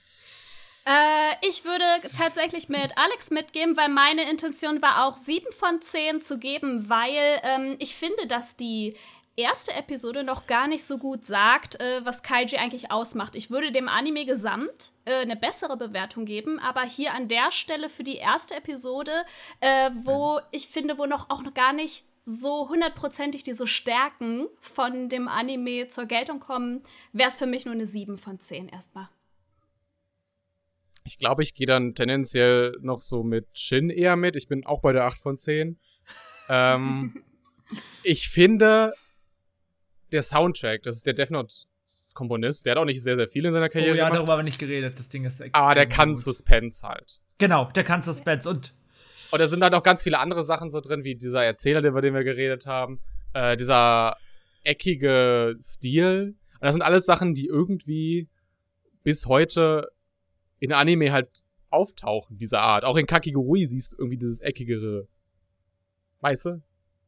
Äh, ich würde tatsächlich mit Alex mitgeben, weil meine Intention war auch 7 von 10 zu geben, weil ähm, ich finde, dass die erste Episode noch gar nicht so gut sagt, äh, was Kaiji eigentlich ausmacht. Ich würde dem Anime gesamt äh, eine bessere Bewertung geben, aber hier an der Stelle für die erste Episode, äh, wo ich finde, wo noch auch noch gar nicht so hundertprozentig diese Stärken von dem Anime zur Geltung kommen, wäre es für mich nur eine 7 von 10 erstmal. Ich glaube, ich gehe dann tendenziell noch so mit Shin eher mit. Ich bin auch bei der 8 von 10. ähm, ich finde, der Soundtrack, das ist der Death Note Komponist, der hat auch nicht sehr, sehr viel in seiner Karriere oh, ja, gemacht. darüber haben wir nicht geredet, das Ding ist extrem Aber der kann gut. Suspense halt. Genau, der kann Suspense und und da sind halt auch ganz viele andere Sachen so drin, wie dieser Erzähler, über den wir geredet haben. Äh, dieser eckige Stil. Und das sind alles Sachen, die irgendwie bis heute in Anime halt auftauchen, dieser Art. Auch in Kakigurui siehst du irgendwie dieses eckigere. Weißt du?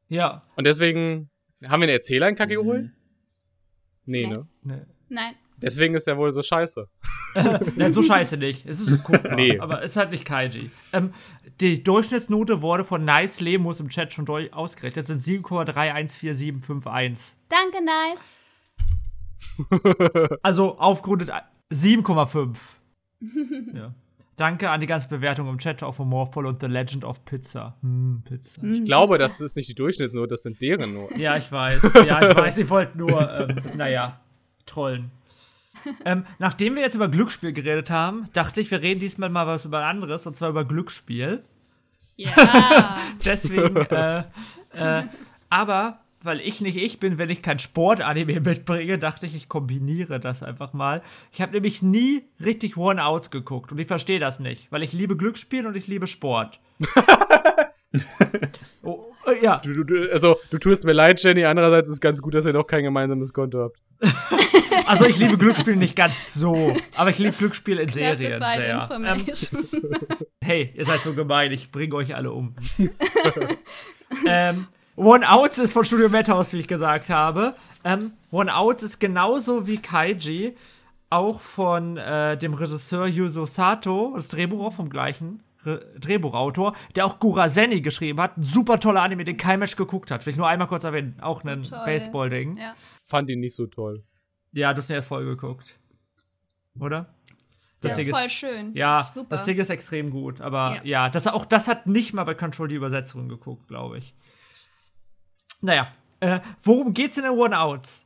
Ja. Und deswegen haben wir einen Erzähler in Kakigurui? Mhm. Nee, nee, ne? Nee. Nein. Deswegen ist er wohl so scheiße. Nein, so scheiße nicht. Es ist cool, nee. aber es ist halt nicht Kaiji. Ähm, die Durchschnittsnote wurde von Nice Lemus im Chat schon ausgerechnet. Das sind 7,314751. Danke, Nice. also aufgerundet 7,5. ja. Danke an die ganze Bewertung im Chat auch von Morphball und The Legend of Pizza. Hm, Pizza. Ich glaube, das ist nicht die Durchschnittsnote, das sind deren Noten. Ja, ich weiß. Ja, ich weiß. Ich wollte nur, ähm, naja, trollen. Ähm, nachdem wir jetzt über Glücksspiel geredet haben, dachte ich, wir reden diesmal mal was über anderes, und zwar über Glücksspiel. Ja. Deswegen, äh, äh, aber weil ich nicht ich bin, wenn ich kein Sport-Anime mitbringe, dachte ich, ich kombiniere das einfach mal. Ich habe nämlich nie richtig One-Outs geguckt und ich verstehe das nicht, weil ich liebe Glücksspiel und ich liebe Sport. oh, äh, ja. Du, du, also, du tust mir leid, Jenny. Andererseits ist es ganz gut, dass ihr noch kein gemeinsames Konto habt. Also ich liebe Glücksspiel nicht ganz so, aber ich liebe Glücksspiel in Serien sehr. Ähm, hey, ihr seid so gemein, ich bringe euch alle um. ähm, One Outs ist von Studio Madhouse, wie ich gesagt habe. Ähm, One Outs ist genauso wie Kaiji auch von äh, dem Regisseur Yuzo Sato, das Drehbuch auch vom gleichen Re Drehbuchautor, der auch Gurasenni geschrieben hat. Ein super toller Anime, den kein Mensch geguckt hat. Will ich nur einmal kurz erwähnen. Auch ein Baseball-Ding. Ja. Fand ihn nicht so toll. Ja, du hast ja voll geguckt. Oder? Das, das ist voll schön. Ja, das, das Ding ist extrem gut. Aber ja, ja das, auch das hat nicht mal bei Control die Übersetzung geguckt, glaube ich. Naja, äh, worum geht's in den One-Outs?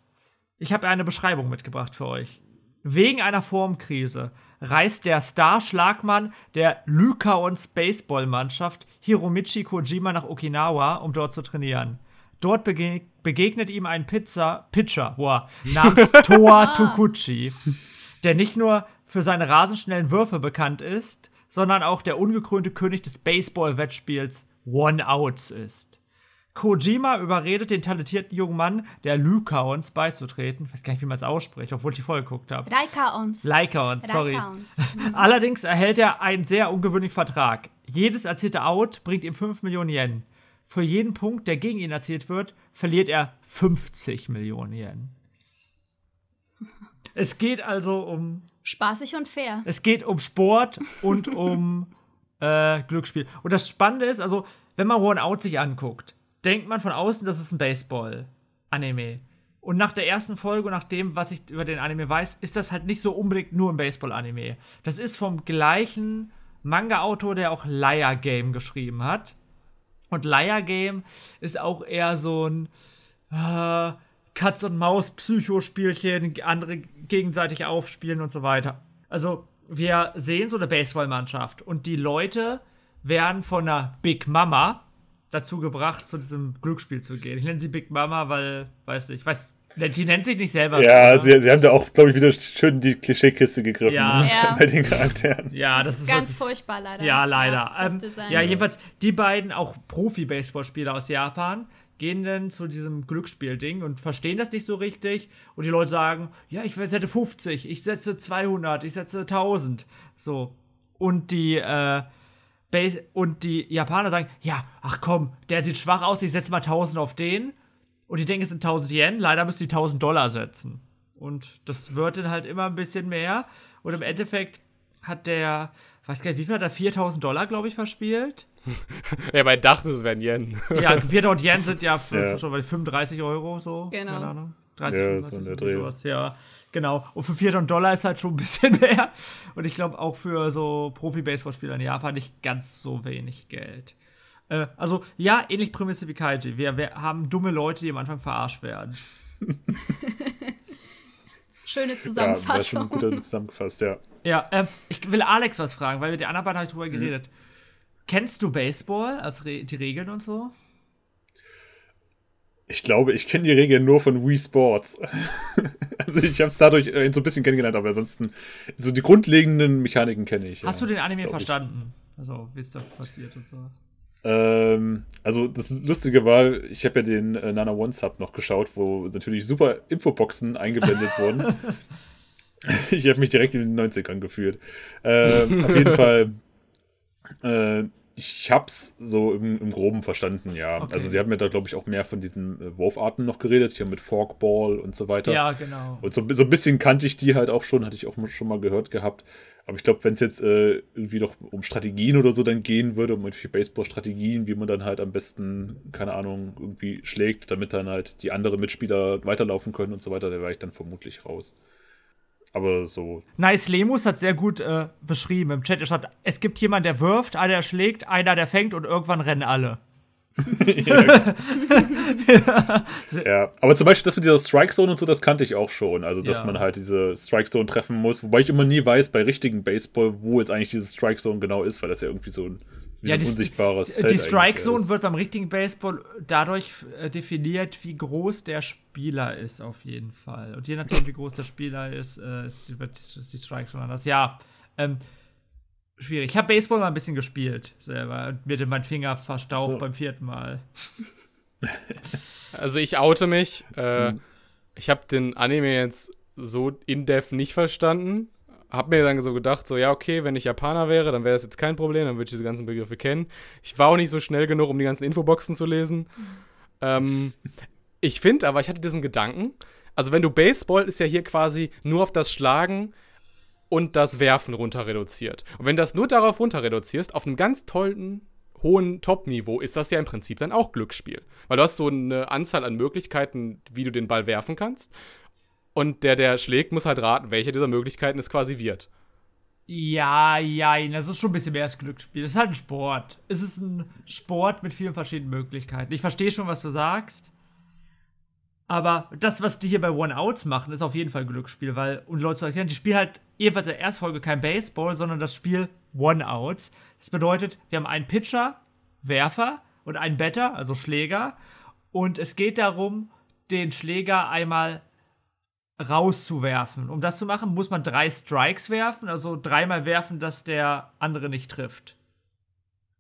Ich habe eine Beschreibung mitgebracht für euch. Wegen einer Formkrise reist der Star-Schlagmann der Lycaons Baseballmannschaft Hiromichi Kojima nach Okinawa, um dort zu trainieren. Dort bege begegnet ihm ein Pizza Pitcher wow, namens Toa Tokuchi, der nicht nur für seine rasenschnellen Würfe bekannt ist, sondern auch der ungekrönte König des Baseball-Wettspiels One-Outs ist. Kojima überredet den talentierten jungen Mann der Lycaons beizutreten. Ich weiß gar nicht, wie man es ausspricht, obwohl ich die Folge geguckt habe. Lycaons. Lycaons, sorry. Lycaons. Allerdings erhält er einen sehr ungewöhnlichen Vertrag. Jedes erzielte Out bringt ihm 5 Millionen Yen. Für jeden Punkt, der gegen ihn erzielt wird, verliert er 50 Millionen Yen. Es geht also um. Spaßig und fair. Es geht um Sport und um äh, Glücksspiel. Und das Spannende ist, also, wenn man One Out sich anguckt, denkt man von außen, das ist ein Baseball-Anime. Und nach der ersten Folge und nach dem, was ich über den Anime weiß, ist das halt nicht so unbedingt nur ein Baseball-Anime. Das ist vom gleichen Manga-Autor, der auch Liar Game geschrieben hat. Und Liar Game ist auch eher so ein äh, Katz- und Maus-Psychospielchen, andere gegenseitig aufspielen und so weiter. Also, wir sehen so eine Baseballmannschaft und die Leute werden von einer Big Mama dazu gebracht, zu diesem Glücksspiel zu gehen. Ich nenne sie Big Mama, weil, weiß nicht, ich weiß, die nennt sich nicht selber. Ja, so, sie, sie haben da auch, glaube ich, wieder schön die Klischeekiste gegriffen Ja. Ja. bei den Charakteren. Ja, Das, das ist ganz wirklich- furchtbar, leider. Ja, leider. das Ähm, ja, jedenfalls, die beiden, auch Profi-Baseballspieler aus Japan, gehen dann zu diesem Glücksspiel-Ding und verstehen das nicht so richtig. Und die Leute sagen, ja, ich setze 50, ich setze 200, ich setze 1000. So. Und die, äh, Base und die Japaner sagen, ja, ach komm, der sieht schwach aus, ich setze mal 1000 auf den. Und die denken, es sind 1000 Yen, leider müssen die 1000 Dollar setzen. Und das wird dann halt immer ein bisschen mehr. Und im Endeffekt hat der, weiß gar nicht, wie viel hat er? 4000 Dollar, glaube ich, verspielt. Ja, bei dachte, es wären Yen. Ja, 4000 Yen sind ja, Ja. schon bei 35 Euro so. Genau. Keine Ahnung. 30, Ja, 35, so Dreh. sowas, ja. Genau. Und für 400 Dollar ist halt schon ein bisschen mehr. Und ich glaube auch für so Profi-Baseballspieler in Japan nicht ganz so wenig Geld. Äh, also, ja, ähnlich Prämisse wie Kaiji. Wir, wir haben dumme Leute, die am Anfang verarscht werden. Schöne Ja, das Zusammenfassung. schon gut zusammengefasst, ja. Ja, ähm, ich will Alex was fragen, weil mit den anderen beiden habe ich Mhm. drüber geredet. Kennst du Baseball, als Re die Regeln und so? Ich glaube, ich kenne die Regeln nur von Wii Sports. also ich habe es dadurch äh, so ein bisschen kennengelernt, aber ansonsten so die grundlegenden Mechaniken kenne ich. Hast ja, du den Anime glaub ich. verstanden? Also, wie ist das passiert und so? Ähm, also das Lustige war, ich habe ja den äh, Nana One Sub noch geschaut, wo natürlich super Infoboxen eingeblendet wurden. ich habe mich direkt in den 90ern gefühlt. Ähm, auf jeden Fall, äh, ich hab's so im, im Groben verstanden, ja. Okay. Also sie haben mir da, glaube ich, auch mehr von diesen äh, Wurfarten noch geredet. Ich habe mit Forkball und so weiter. Ja, genau. Und so, so ein bisschen kannte ich die halt auch schon, hatte ich auch schon mal gehört gehabt. Aber ich glaube, wenn es jetzt äh, irgendwie noch um Strategien oder so dann gehen würde, um irgendwelche Baseball-Strategien, wie man dann halt am besten, keine Ahnung, irgendwie schlägt, damit dann halt die anderen Mitspieler weiterlaufen können und so weiter, da wäre ich dann vermutlich raus. Aber so, Nice Lemus hat sehr gut äh, beschrieben im Chat. Er schreibt, es gibt jemanden, der wirft, einer, der schlägt, einer, der fängt und irgendwann rennen alle. ja. Aber zum Beispiel das mit dieser Strike Zone und so, das kannte ich auch schon. Also, dass Ja. man halt diese Strike Zone treffen muss, wobei ich immer nie weiß bei richtigen Baseball, wo jetzt eigentlich diese Strike Zone genau ist, weil das ja irgendwie so ein, Ja, so ein die- unsichtbares Die, Feld die Strike Zone ist. wird beim richtigen Baseball dadurch äh, definiert, wie groß der Spieler ist, auf jeden Fall. Und je nachdem, wie groß der Spieler ist, äh, ist, die- wird ist die Strike Zone anders. Ja, ähm, schwierig. Ich habe Baseball mal ein bisschen gespielt selber. und Mir hat mein Finger verstaucht So. beim vierten Mal. Also ich oute mich. Äh, Ich habe den Anime jetzt so in-depth nicht verstanden. Hab mir dann so gedacht, so ja, okay, wenn ich Japaner wäre, dann wäre das jetzt kein Problem, dann würde ich diese ganzen Begriffe kennen. Ich war auch nicht so schnell genug, um die ganzen Infoboxen zu lesen. Ähm, ich finde aber, ich hatte diesen Gedanken, also wenn du Baseball ist ja hier quasi nur auf das Schlagen und das Werfen runter reduziert. Und wenn du das nur darauf runter reduzierst, auf einem ganz tollen, hohen Top-Niveau, ist das ja im Prinzip dann auch Glücksspiel. Weil du hast so eine Anzahl an Möglichkeiten, wie du den Ball werfen kannst. Und der, der schlägt, muss halt raten, welche dieser Möglichkeiten es quasi wird. Ja, ja, das ist schon ein bisschen mehr als Glücksspiel. Es ist halt ein Sport. Es ist ein Sport mit vielen verschiedenen Möglichkeiten. Ich verstehe schon, was du sagst. Aber das, was die hier bei One-Outs machen, ist auf jeden Fall Glücksspiel, weil, um Leute zu erkennen, die spielen halt ebenfalls in der ersten Folge kein Baseball, sondern das Spiel One-Outs. Das bedeutet, wir haben einen Pitcher, Werfer und einen Better, also Schläger. Und es geht darum, den Schläger einmal rauszuwerfen. Um das zu machen, muss man drei Strikes werfen, also dreimal werfen, dass der andere nicht trifft.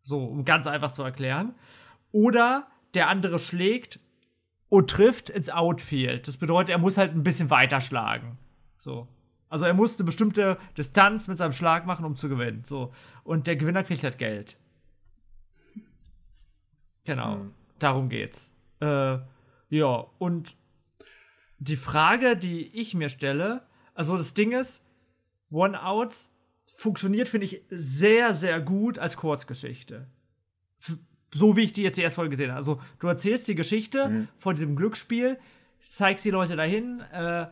So, um ganz einfach zu erklären. Oder der andere schlägt und trifft ins Outfield. Das bedeutet, er muss halt ein bisschen weiter schlagen. So. Also er muss eine bestimmte Distanz mit seinem Schlag machen, um zu gewinnen. So. Und der Gewinner kriegt halt Geld. Genau. Mhm. Darum geht's. Äh, ja, und die Frage, die ich mir stelle, also das Ding ist, One-Outs funktioniert, finde ich, sehr, sehr gut als Kurzgeschichte so wie ich die jetzt die erste Folge gesehen habe. Also du erzählst die Geschichte mhm. von diesem Glücksspiel, zeigst die Leute dahin, äh,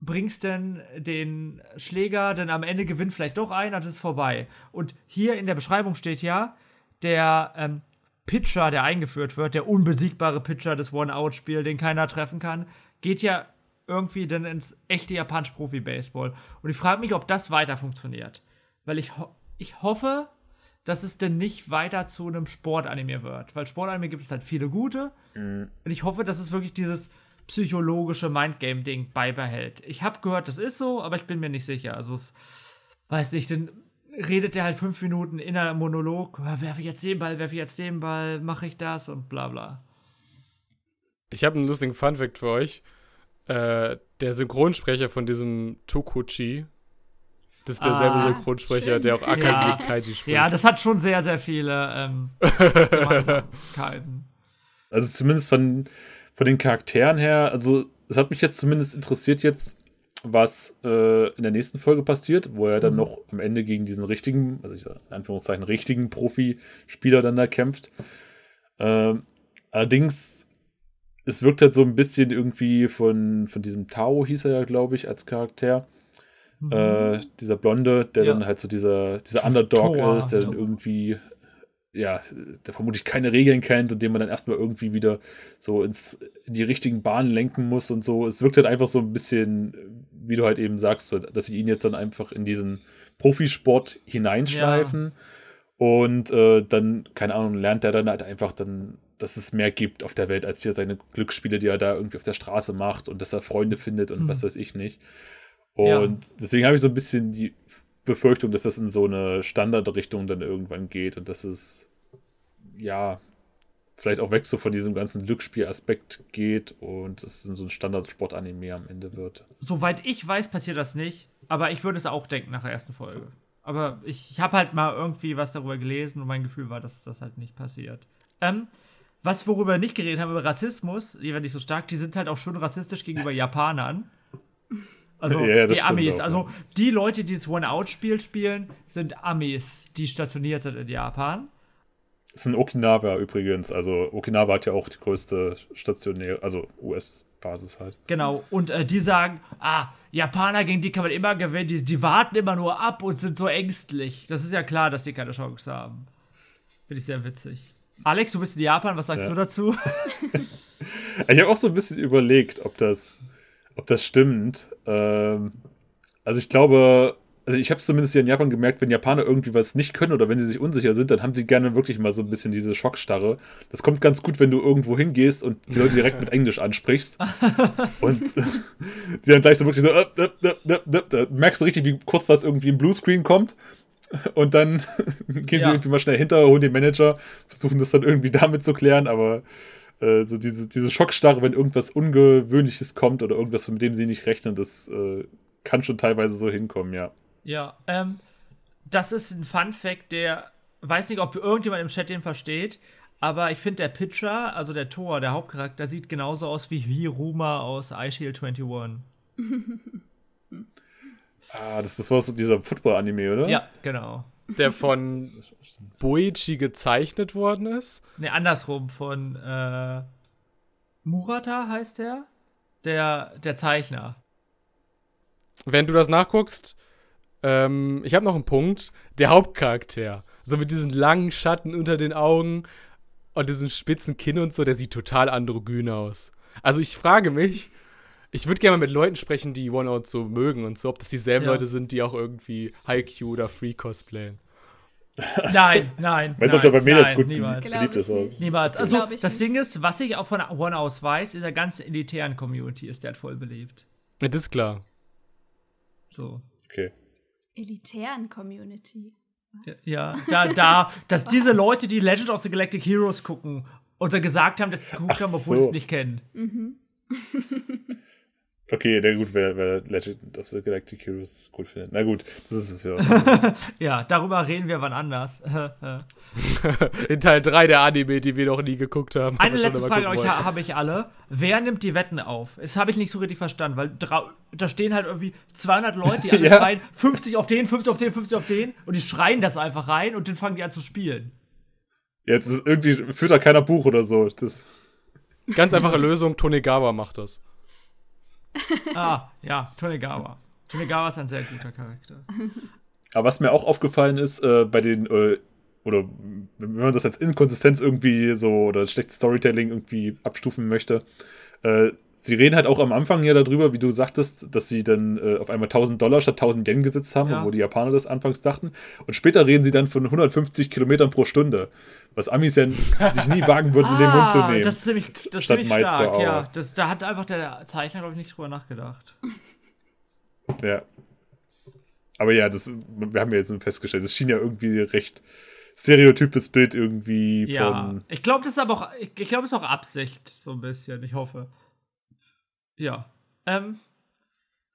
bringst dann den Schläger, dann am Ende gewinnt vielleicht doch einer, das ist vorbei. Und hier in der Beschreibung steht ja, der ähm, Pitcher, der eingeführt wird, der unbesiegbare Pitcher des One-Out-Spiels, den keiner treffen kann, geht ja irgendwie dann ins echte japanische Profi-Baseball. Und ich frage mich, ob das weiter funktioniert. Weil ich, ho ich hoffe, dass es denn nicht weiter zu einem Sportanime wird. Weil Sportanime gibt es halt viele gute. Mhm. Und ich hoffe, dass es wirklich dieses psychologische Mindgame-Ding beibehält. Ich habe gehört, das ist so, aber ich bin mir nicht sicher. Also, es weiß nicht, dann redet der halt fünf Minuten in einem Monolog, werfe ich jetzt den Ball, werfe ich jetzt den Ball, mache ich das und bla bla. Ich habe einen lustigen Funfact für euch. Äh, der Synchronsprecher von diesem Tokuchi, das ist derselbe ah, Synchronsprecher, schön. der auch Akagi ja. Kaiji spricht. Ja, das hat schon sehr, sehr viele ähm, Gemeinsamkeiten. Also zumindest von, von den Charakteren her, also es hat mich jetzt zumindest interessiert jetzt, was äh, in der nächsten Folge passiert, wo er dann mhm. noch am Ende gegen diesen richtigen, also ich sage in Anführungszeichen richtigen Profispieler dann da kämpft. Ähm, allerdings, es wirkt halt so ein bisschen irgendwie von, von diesem Tao, hieß er ja, glaube ich, als Charakter Mhm. Äh, dieser Blonde, der ja. dann halt so dieser, dieser Underdog Tor. ist, der dann irgendwie, ja, der vermutlich keine Regeln kennt und den man dann erstmal irgendwie wieder so ins, in die richtigen Bahnen lenken muss und so. Es wirkt halt einfach so ein bisschen, wie du halt eben sagst, dass sie ihn jetzt dann einfach in diesen Profisport hineinschleifen. Ja. Und äh, dann, keine Ahnung, lernt er dann halt einfach dann dass es mehr gibt auf der Welt als hier seine Glücksspiele, die er da irgendwie auf der Straße macht und dass er Freunde findet und hm. was weiß ich nicht. Und ja. deswegen habe ich so ein bisschen die Befürchtung, dass das in so eine Standardrichtung dann irgendwann geht und dass es, ja, vielleicht auch weg so von diesem ganzen Glücksspielaspekt geht und es in so ein Standardsport-Anime am Ende wird. Soweit ich weiß, passiert das nicht, aber ich würde es auch denken nach der ersten Folge. Aber ich, ich habe halt mal irgendwie was darüber gelesen und mein Gefühl war, dass das halt nicht passiert. Ähm, was, worüber wir nicht geredet haben, über Rassismus, die war nicht so stark, die sind halt auch schon rassistisch gegenüber Japanern. Also ja, die Amis. Auch, also die Leute, die das One-Out-Spiel spielen, sind Amis, die stationiert sind in Japan. Das in Okinawa übrigens. Also Okinawa hat ja auch die größte stationäre, also US-Basis halt. Genau. Und äh, die sagen, ah, Japaner, gegen die kann man immer gewinnen, die, die warten immer nur ab und sind so ängstlich. Das ist ja klar, dass die keine Chance haben. Finde ich sehr witzig. Alex, du bist in Japan, was sagst ja. du dazu? ich habe auch so ein bisschen überlegt, ob das ob das stimmt. Ähm, also ich glaube, also ich habe es zumindest hier in Japan gemerkt, wenn Japaner irgendwie was nicht können oder wenn sie sich unsicher sind, dann haben sie gerne wirklich mal so ein bisschen diese Schockstarre. Das kommt ganz gut, wenn du irgendwo hingehst und die Leute direkt mit Englisch ansprichst. und die dann gleich so wirklich so, äh, äh, äh, da merkst du richtig, wie kurz was irgendwie im Bluescreen kommt. Und dann gehen ja. sie irgendwie mal schnell hinter, holen den Manager, versuchen das dann irgendwie damit zu klären, aber äh, so diese, diese Schockstarre, wenn irgendwas Ungewöhnliches kommt oder irgendwas, mit dem sie nicht rechnen, das äh, kann schon teilweise so hinkommen, ja. Ja, ähm, das ist ein Fun-Fact, der weiß nicht, ob irgendjemand im Chat den versteht, aber ich finde, der Pitcher, also der Tor, der Hauptcharakter, sieht genauso aus wie Hiruma aus iShield 21. ah, das, das war so dieser Football-Anime, oder? Ja, genau der von Boichi gezeichnet worden ist. Ne, andersrum, von äh, Murata heißt der. Der, der Zeichner. Wenn du das nachguckst, ähm, ich habe noch einen Punkt. Der Hauptcharakter. So mit diesen langen Schatten unter den Augen und diesen spitzen Kinn und so, der sieht total androgyn aus. Also ich frage mich, ich würde gerne mal mit Leuten sprechen, die One Out so mögen und so, ob das dieselben Ja. Leute sind, die auch irgendwie Haikyuu oder Free cosplayen. Nein, nein. Weißt du, ob der bei mir nein, jetzt gut niemals. Beliebt ist? Aus? Niemals. Also, das nicht. Ding ist, was ich auch von One aus weiß, in der ganzen elitären Community ist der halt voll beliebt. Ja, das ist klar. So. Okay. Elitären Community. Ja, da, da, dass diese Leute, die Legend of the Galactic Heroes gucken oder gesagt haben, dass sie es geguckt Ach haben, obwohl sie so. es nicht kennen. Okay, na gut, wer, wer Legend of the Galactic Heroes gut findet. Na gut, das ist es ja. Ja, darüber reden wir wann anders. In Teil 3 der Anime, die wir noch nie geguckt haben. Eine letzte Frage gucken euch ha- habe ich alle. Wer nimmt die Wetten auf? Das habe ich nicht so richtig verstanden, weil da stehen halt irgendwie 200 Leute, die alle Ja. schreien 50 auf den, 50 auf den, 50 auf den und die schreien das einfach rein und dann fangen die an zu spielen. Jetzt ist irgendwie führt da keiner Buch oder so. Das, Ganz einfache Lösung, Tonegawa macht das. Ah, ja, Tonegawa. Tonegawa ist ein sehr guter Charakter. aber was mir auch aufgefallen ist, äh, bei den, äh, oder wenn man das als Inkonsistenz irgendwie so oder schlechtes Storytelling irgendwie abstufen möchte, äh, sie reden halt auch am Anfang ja darüber, wie du sagtest, dass sie dann äh, auf einmal 1000 Dollar statt 1000 Yen gesetzt haben, Ja. wo die Japaner das anfangs dachten. Und später reden sie dann von 150 Kilometern pro Stunde, was Amis ja sich nie wagen würden, in den Mund zu nehmen. Ah, das ist ziemlich, das ist ziemlich Miles stark, ja. Das, da hat einfach der Zeichner, glaube ich, nicht drüber nachgedacht. Ja. Aber ja, das, wir haben ja jetzt festgestellt, es schien ja irgendwie recht stereotypes Bild irgendwie Ja, von. ich glaube, das ist aber auch, ich, ich glaube, es ist auch Absicht, so ein bisschen, ich hoffe. Ja. Ähm,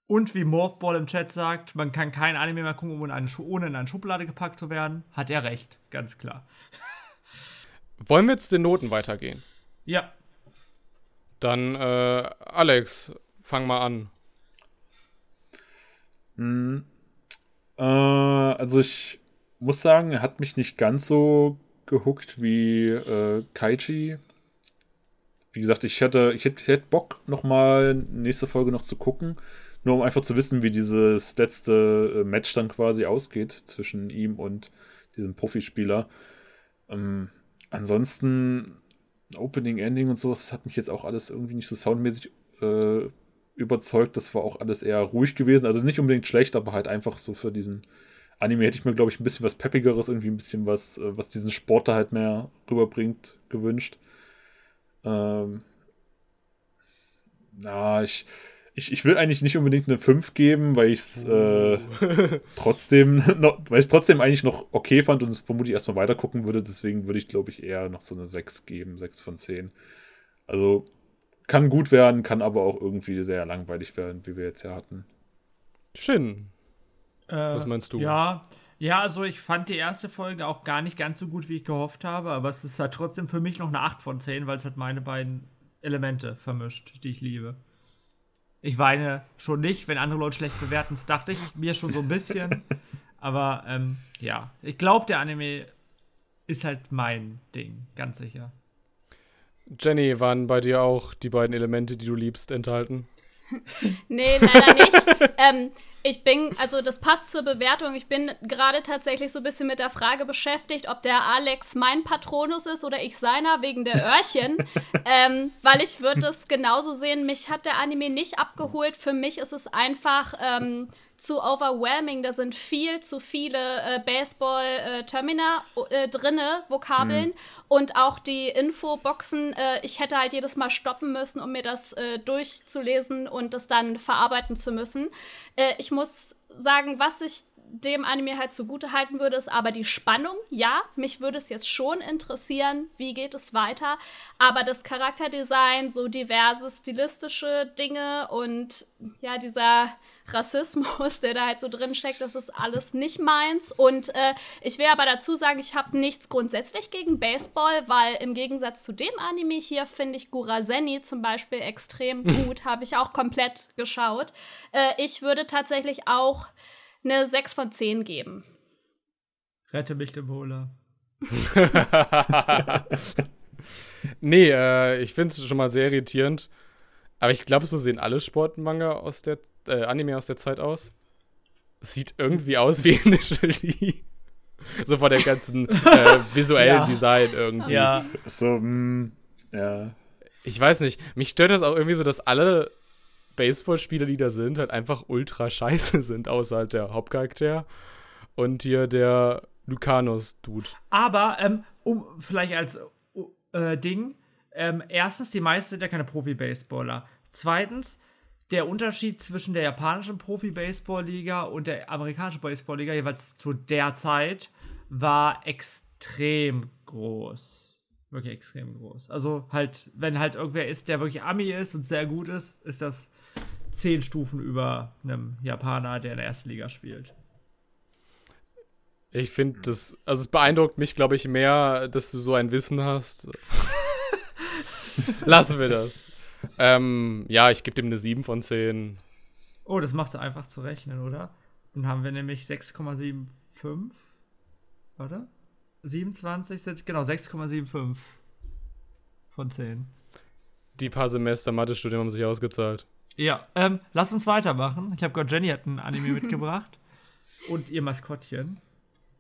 und wie Morphball im Chat sagt, man kann kein Anime mehr gucken, ohne in, eine Schu- ohne in eine Schublade gepackt zu werden. Hat er recht, ganz klar. Wollen wir zu den Noten weitergehen? Ja. Dann, äh, Alex, fang mal an. Hm. Äh, also ich muss sagen, er hat mich nicht ganz so gehuckt wie äh, Kaichi. Wie gesagt, ich hätte, ich hätte, ich hätte Bock, nochmal nächste Folge noch zu gucken. Nur um einfach zu wissen, wie dieses letzte äh, Match dann quasi ausgeht zwischen ihm und diesem Profispieler. Ähm, ansonsten Opening, Ending und sowas, das hat mich jetzt auch alles irgendwie nicht so soundmäßig äh, überzeugt. Das war auch alles eher ruhig gewesen. Also nicht unbedingt schlecht, aber halt einfach so für diesen Anime hätte ich mir, glaube ich, ein bisschen was Peppigeres, irgendwie ein bisschen was, äh, was diesen Sport da halt mehr rüberbringt, gewünscht. Ähm, na, ich, ich, ich will eigentlich nicht unbedingt eine 5 geben, weil ich es äh, trotzdem noch, weil ich es trotzdem eigentlich noch okay fand und es vermutlich erstmal weiter gucken würde. Deswegen würde ich, glaube ich, eher noch so eine 6 geben, 6 von 10. Also kann gut werden, kann aber auch irgendwie sehr langweilig werden, wie wir jetzt ja hatten. Shin. Äh, Was meinst du? Ja, ja, also ich fand die erste Folge auch gar nicht ganz so gut, wie ich gehofft habe, aber es ist halt trotzdem für mich noch eine 8 von 10, weil es halt meine beiden Elemente vermischt, die ich liebe. Ich weine schon nicht, wenn andere Leute schlecht bewerten, das dachte ich mir schon so ein bisschen. aber ähm, ja, ich glaube, der Anime ist halt mein Ding, ganz sicher. Jenny, waren bei dir auch die beiden Elemente, die du liebst, enthalten? Nee, leider nicht. ähm, ich bin, also das passt zur Bewertung. Ich bin gerade tatsächlich so ein bisschen mit der Frage beschäftigt, ob der Alex mein Patronus ist oder ich seiner wegen der Öhrchen. ähm, weil ich würde es genauso sehen. Mich hat der Anime nicht abgeholt. Für mich ist es einfach ähm, zu overwhelming. Da sind viel zu viele äh, Baseball-Termina äh, drinne, Vokabeln. Und auch die Infoboxen. Äh, ich hätte halt jedes Mal stoppen müssen, um mir das äh, durchzulesen und das dann verarbeiten zu müssen. Äh, ich muss sagen, was ich dem Anime halt zugute halten würde, ist aber die Spannung. Ja, mich würde es jetzt schon interessieren, wie geht es weiter. Aber das Charakterdesign, so diverse stilistische Dinge und ja, dieser Rassismus, der da halt so drin steckt, das ist alles nicht meins. Und äh, ich will aber dazu sagen, ich habe nichts grundsätzlich gegen Baseball, weil im Gegensatz zu dem Anime hier finde ich Guraseni zum Beispiel extrem gut, habe ich auch komplett geschaut. Äh, ich würde tatsächlich auch eine 6 von 10 geben. Rette mich dem Holer. Nee, äh, ich finde es schon mal sehr irritierend. Aber ich glaube, so sehen alle Sportmanga aus der, äh, Anime aus der Zeit aus. Sieht irgendwie aus wie Initial D. so von der ganzen äh, visuellen Ja. Design irgendwie. Ja, So, mm, ja. Ich weiß nicht, mich stört das auch irgendwie so, dass alle Baseballspieler, die da sind, halt einfach ultra scheiße sind, außer halt der Hauptcharakter und hier der Lucanus-Dude. Aber, ähm, um vielleicht als äh, Ding, ähm, erstens, die meisten sind ja keine Profi-Baseballer. Zweitens, der Unterschied zwischen der japanischen Profi-Baseball-Liga und der amerikanischen Baseball-Liga, jeweils zu der Zeit, war extrem groß. Wirklich extrem groß. Also halt, wenn halt irgendwer ist, der wirklich Ami ist und sehr gut ist, ist das zehn Stufen über einem Japaner, der in der ersten Liga spielt. Ich finde das, also es beeindruckt mich, glaube ich, mehr, dass du so ein Wissen hast. Lassen wir das. Ähm, ja, ich gebe dem eine 7 von 10. Oh, das macht es einfach zu rechnen, oder? Dann haben wir nämlich 6,75. Oder? 27 sind, genau, 6,75 von 10. Die paar Semester Mathe-Studium haben sich ausgezahlt. Ja, ähm, lass uns weitermachen. Ich habe gehört, Jenny hat ein Anime mitgebracht. Und ihr Maskottchen.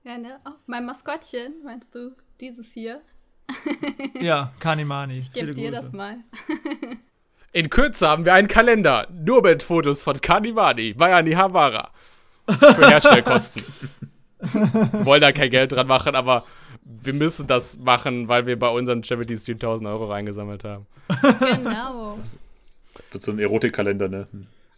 Ja, ne? Oh, mein Maskottchen, meinst du dieses hier? ja, Kanimani. Ich gebe dir das mal. In Kürze haben wir einen Kalender, nur mit Fotos von Kanimani bei Anihabara. Für Herstellkosten. wir wollen da kein Geld dran machen, aber wir müssen das machen, weil wir bei unserem Charity Stream 1000 Euro reingesammelt haben. Genau. Das wird so ein Erotikkalender, ne?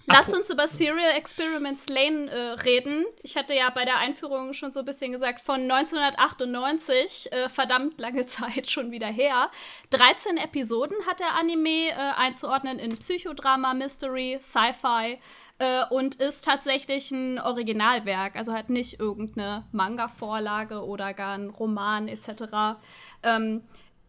Lasst uns über Serial Experiments Lane äh, reden. Ich hatte ja bei der Einführung schon so ein bisschen gesagt, von 1998, äh, verdammt lange Zeit schon wieder her. 13 Episoden hat der Anime äh, einzuordnen in Psychodrama, Mystery, Sci-Fi äh, und ist tatsächlich ein Originalwerk, also hat nicht irgendeine Manga-Vorlage oder gar ein Roman etc. Ähm,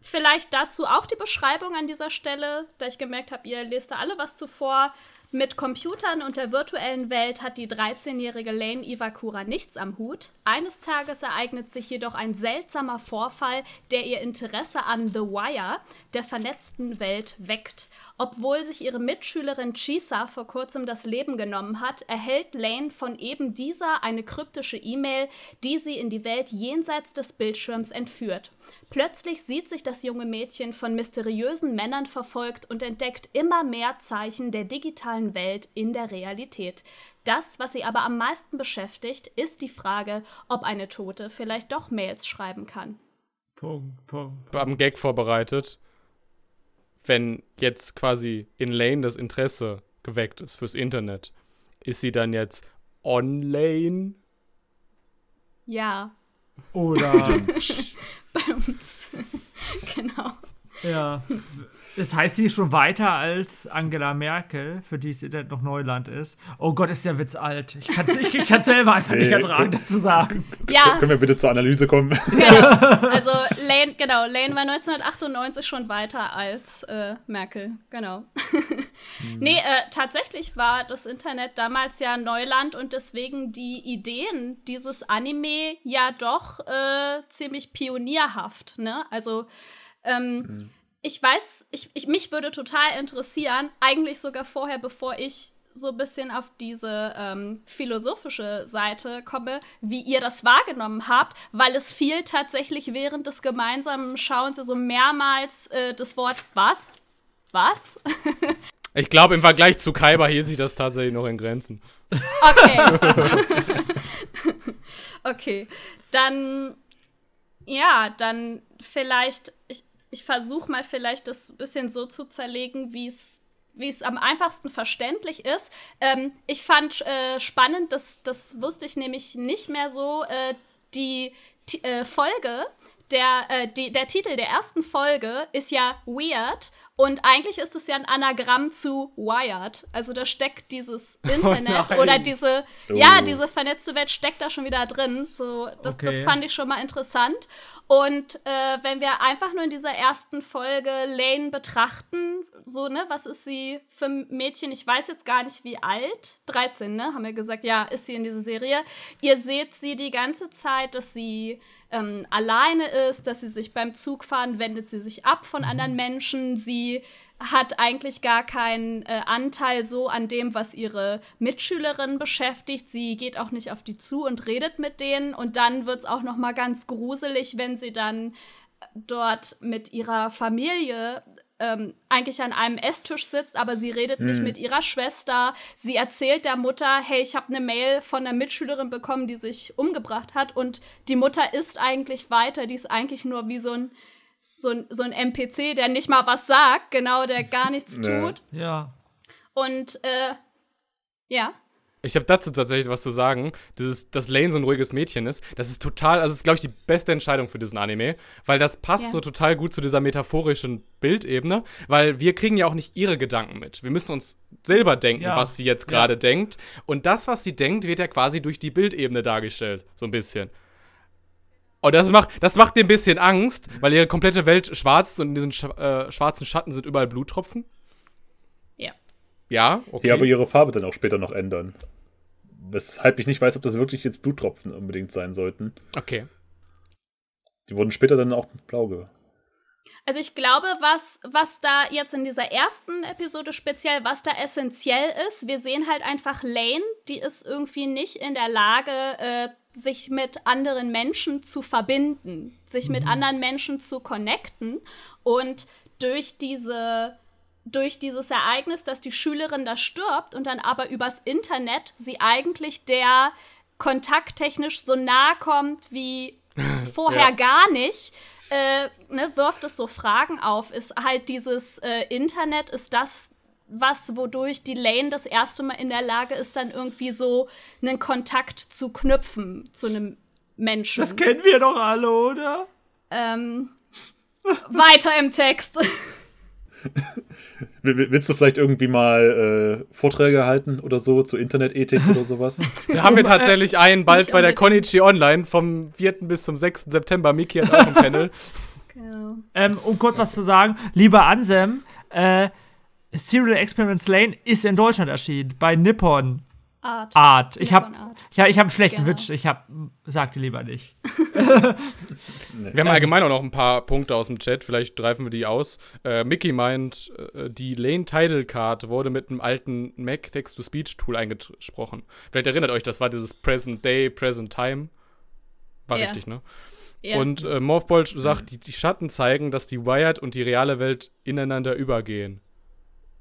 Vielleicht dazu auch die Beschreibung an dieser Stelle, da ich gemerkt habe, ihr lest da alle was zuvor. Mit Computern und der virtuellen Welt hat die 13-jährige Lane Iwakura nichts am Hut. Eines Tages ereignet sich jedoch ein seltsamer Vorfall, der ihr Interesse an The Wire, der vernetzten Welt, weckt. Obwohl sich ihre Mitschülerin Chisa vor kurzem das Leben genommen hat, erhält Lane von eben dieser eine kryptische E-Mail, die sie in die Welt jenseits des Bildschirms entführt. Plötzlich sieht sich das junge Mädchen von mysteriösen Männern verfolgt und entdeckt immer mehr Zeichen der digitalen Welt in der Realität. Das, was sie aber am meisten beschäftigt, ist die Frage, ob eine Tote vielleicht doch Mails schreiben kann. Punkt, Punkt. Punkt. Am Gag vorbereitet wenn jetzt quasi in Lane das Interesse geweckt ist fürs Internet, ist sie dann jetzt online? Ja. Oder. Bei uns. genau. Ja. Das heißt, sie ist schon weiter als Angela Merkel, für die es Internet noch Neuland ist. Oh Gott, ist der Witz alt. Ich kann es selber einfach nicht ertragen, das zu sagen. Ja. Können wir bitte zur Analyse kommen? Genau. Also Lane, genau, Lane war 1998 schon weiter als äh, Merkel. Genau. Hm. Nee, äh, tatsächlich war das Internet damals ja Neuland und deswegen die Ideen dieses Anime ja doch äh, ziemlich pionierhaft. Ne? Also ähm, mhm. Ich weiß, ich, ich, mich würde total interessieren, eigentlich sogar vorher, bevor ich so ein bisschen auf diese ähm, philosophische Seite komme, wie ihr das wahrgenommen habt, weil es fiel tatsächlich während des gemeinsamen Schauens so mehrmals äh, das Wort was? Was? ich glaube, im Vergleich zu Kaiba hielt sich das tatsächlich noch in Grenzen. Okay. okay. Dann, ja, dann vielleicht, ich, ich versuche mal vielleicht das ein bisschen so zu zerlegen, wie es wie es am einfachsten verständlich ist. Ähm, ich fand äh, spannend, das, das wusste ich nämlich nicht mehr so, äh, die äh, Folge, der, äh, die, der Titel der ersten Folge ist ja Weird und eigentlich ist es ja ein Anagramm zu Wired. Also da steckt dieses oh Internet oh oder diese, oh. ja, diese vernetzte Welt steckt da schon wieder drin. So, das, okay. das fand ich schon mal interessant. Und äh, wenn wir einfach nur in dieser ersten Folge Lane betrachten, so, ne, was ist sie für ein Mädchen? Ich weiß jetzt gar nicht, wie alt. 13, ne? Haben wir gesagt, ja, ist sie in dieser Serie. Ihr seht sie die ganze Zeit, dass sie ähm, alleine ist, dass sie sich beim Zugfahren wendet sie sich ab von anderen mhm. Menschen. Sie hat eigentlich gar keinen äh, Anteil so an dem, was ihre Mitschülerin beschäftigt. Sie geht auch nicht auf die zu und redet mit denen. Und dann wird es auch noch mal ganz gruselig, wenn sie dann dort mit ihrer Familie ähm, eigentlich an einem Esstisch sitzt, aber sie redet nicht Mhm. mit ihrer Schwester. Sie erzählt der Mutter, hey, ich habe eine Mail von einer Mitschülerin bekommen, die sich umgebracht hat. Und die Mutter ist eigentlich weiter, die ist eigentlich nur wie so ein, so ein, so ein NPC, der nicht mal was sagt, genau, der gar nichts tut. Ja. Und äh, ja. Ich habe dazu tatsächlich was zu sagen. Dieses, dass Lane so ein ruhiges Mädchen ist, das ist total, also das ist, glaube ich, die beste Entscheidung für diesen Anime, weil das passt Ja. so total gut zu dieser metaphorischen Bildebene, weil wir kriegen ja auch nicht ihre Gedanken mit. Wir müssen uns selber denken, Ja. was sie jetzt gerade denkt. Und das, was sie denkt, wird ja quasi durch die Bildebene dargestellt, so ein bisschen. Und das macht, das macht dir ein bisschen Angst, weil ihre komplette Welt schwarz ist und in diesen sch äh, schwarzen Schatten sind überall Bluttropfen. Ja. Okay. Die aber ihre Farbe dann auch später noch ändern. Weshalb ich nicht weiß, ob das wirklich jetzt Bluttropfen unbedingt sein sollten. okay. Die wurden später dann auch blau ge. Also ich glaube, was, was da jetzt in dieser ersten Episode speziell, was da essentiell ist, wir sehen halt einfach Lane, die ist irgendwie nicht in der Lage, äh, sich mit anderen Menschen zu verbinden, sich mit anderen Menschen zu connecten. Und durch diese durch dieses Ereignis, dass die Schülerin da stirbt und dann aber übers Internet sie eigentlich der kontakttechnisch so nah kommt wie vorher Ja. gar nicht, äh, ne, wirft es so Fragen auf. Ist halt dieses äh, Internet, ist das was, wodurch die Lane das erste Mal in der Lage ist, dann irgendwie so einen Kontakt zu knüpfen zu einem Menschen. Das kennen wir doch alle, oder? ähm, weiter im Text. Will- will- Willst du vielleicht irgendwie mal äh, Vorträge halten oder so zur Internetethik oder sowas? Da haben wir tatsächlich einen bald bei der. Konichi Online vom 4. bis zum 6. September. Miki hat auch ein Panel. genau. Ähm, um kurz was zu sagen, lieber Ansem, äh, Serial Experiments Lane ist in Deutschland erschienen, bei Nippon Art. Art. Ich habe ja, ich hab einen schlechten Genau. Witz, ich hab, sag dir lieber nicht. Wir haben allgemein auch noch ein paar Punkte aus dem Chat, vielleicht greifen wir die aus. Äh, Mickey meint, äh, die Lane Title Card wurde mit einem alten Mac Text-to-Speech-Tool eingesprochen. Vielleicht erinnert euch, das war dieses Present Day, Present Time. War Ja. richtig, ne? Ja. Und äh, Morphbolch sagt, die, die Schatten zeigen, dass die Wired und die reale Welt ineinander übergehen.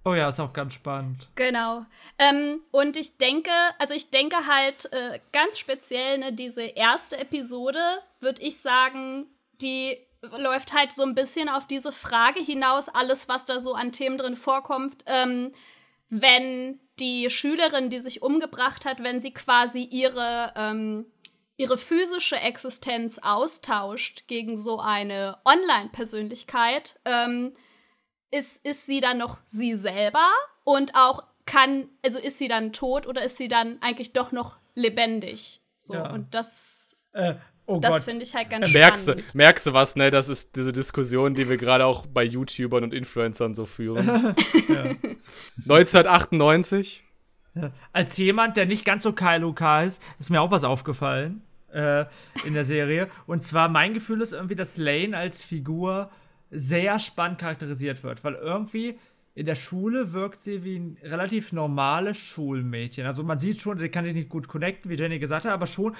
Oh ja, ist auch ganz spannend. Genau. Ähm, und ich denke, also ich denke halt äh, ganz speziell, ne, diese erste Episode, würde ich sagen, die läuft halt so ein bisschen auf diese Frage hinaus, alles, was da so an Themen drin vorkommt, ähm, wenn die Schülerin, die sich umgebracht hat, wenn sie quasi ihre, ähm, ihre physische Existenz austauscht gegen so eine Online-Persönlichkeit, ähm, ist, ist sie dann noch sie selber und auch kann, also ist sie dann tot oder ist sie dann eigentlich doch noch lebendig? So, Ja. und das, Äh, oh das finde ich halt ganz Merkst du, merkst du was, ne? Das ist diese Diskussion, die wir gerade auch bei YouTubern und Influencern so führen. 1998. Als jemand, der nicht ganz so KLUK ist, ist mir auch was aufgefallen äh, in der Serie. Und zwar mein Gefühl ist irgendwie, dass Lane als Figur sehr spannend charakterisiert wird, weil irgendwie in der Schule wirkt sie wie ein relativ normales Schulmädchen. Also man sieht schon, sie kann sich nicht gut connecten, wie Jenny gesagt hat, aber schon,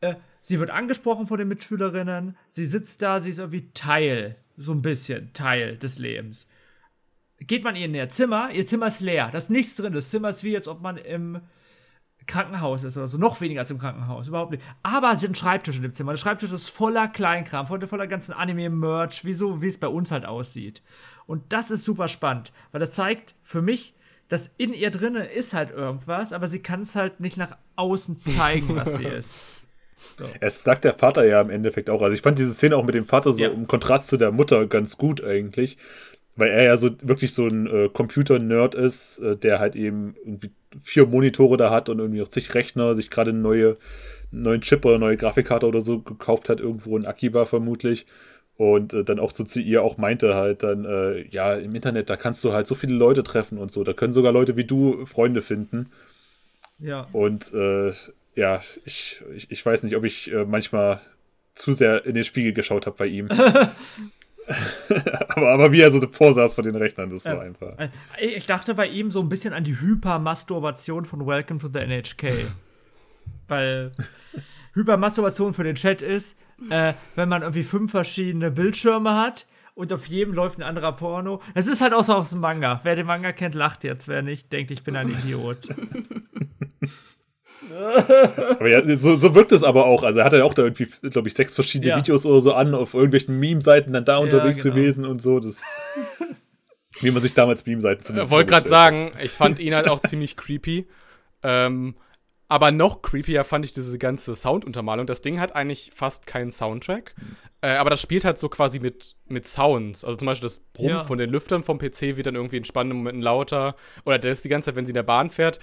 äh, sie wird angesprochen von den Mitschülerinnen, sie sitzt da, sie ist irgendwie Teil, so ein bisschen Teil des Lebens geht man in ihr Zimmer, ihr Zimmer ist leer, da ist nichts drin. Das Zimmer ist wie, als ob man im Krankenhaus ist oder so. Noch weniger als im Krankenhaus, überhaupt nicht. Aber sie hat einen Schreibtisch in dem Zimmer. Der Schreibtisch ist voller Kleinkram, voller, voller ganzen Anime-Merch, wie, so, wie es bei uns halt aussieht. Und das ist super spannend, weil das zeigt für mich, dass in ihr drinne ist halt irgendwas, aber sie kann es halt nicht nach außen zeigen, was sie ist. Es sagt der Vater ja im Endeffekt auch. Also ich fand diese Szene auch mit dem Vater so Ja. im Kontrast zu der Mutter ganz gut eigentlich. Weil er ja so wirklich so ein äh, Computer-Nerd ist, äh, der halt eben irgendwie vier Monitore da hat und irgendwie auch zig Rechner, sich gerade eine neue, einen neuen Chip oder eine neue Grafikkarte oder so gekauft hat, irgendwo in Akiba vermutlich. Und äh, dann auch so zu ihr auch meinte halt dann, äh, ja, im Internet, da kannst du halt so viele Leute treffen und so. Da können sogar Leute wie du Freunde finden. Ja. Und äh, ja, ich, ich, ich weiß nicht, ob ich äh, manchmal zu sehr in den Spiegel geschaut habe bei ihm. aber, aber wie er so vorsaß vor den Rechnern, das war Ja. einfach. Äh, Ich dachte bei ihm so ein bisschen an die Hypermasturbation von Welcome to the NHK. Weil Hypermasturbation für den Chat ist, äh, wenn man irgendwie fünf verschiedene Bildschirme hat und auf jedem läuft ein anderer Porno. Es ist halt auch so aus dem Manga. Wer den Manga kennt, lacht jetzt. Wer nicht, denkt, ich bin ein Idiot. Aber ja, so, so wirkt es aber auch. Also er hat ja auch da irgendwie, glaube ich, sechs verschiedene Ja. Videos oder so an, auf irgendwelchen Meme-Seiten dann da unterwegs genau. gewesen und so. Das, wie man sich damals Meme-Seiten Ich zumindest wollte gerade sagen, ich fand ihn halt auch ziemlich creepy. Ähm, aber noch creepier fand ich diese ganze Sounduntermalung. Das Ding hat eigentlich fast keinen Soundtrack. Äh, aber das spielt halt so quasi mit, mit Sounds. Also zum Beispiel das Brummen Ja. von den Lüftern vom PC wird dann irgendwie in spannenden Momenten lauter. Oder das ist die ganze Zeit, wenn sie in der Bahn fährt,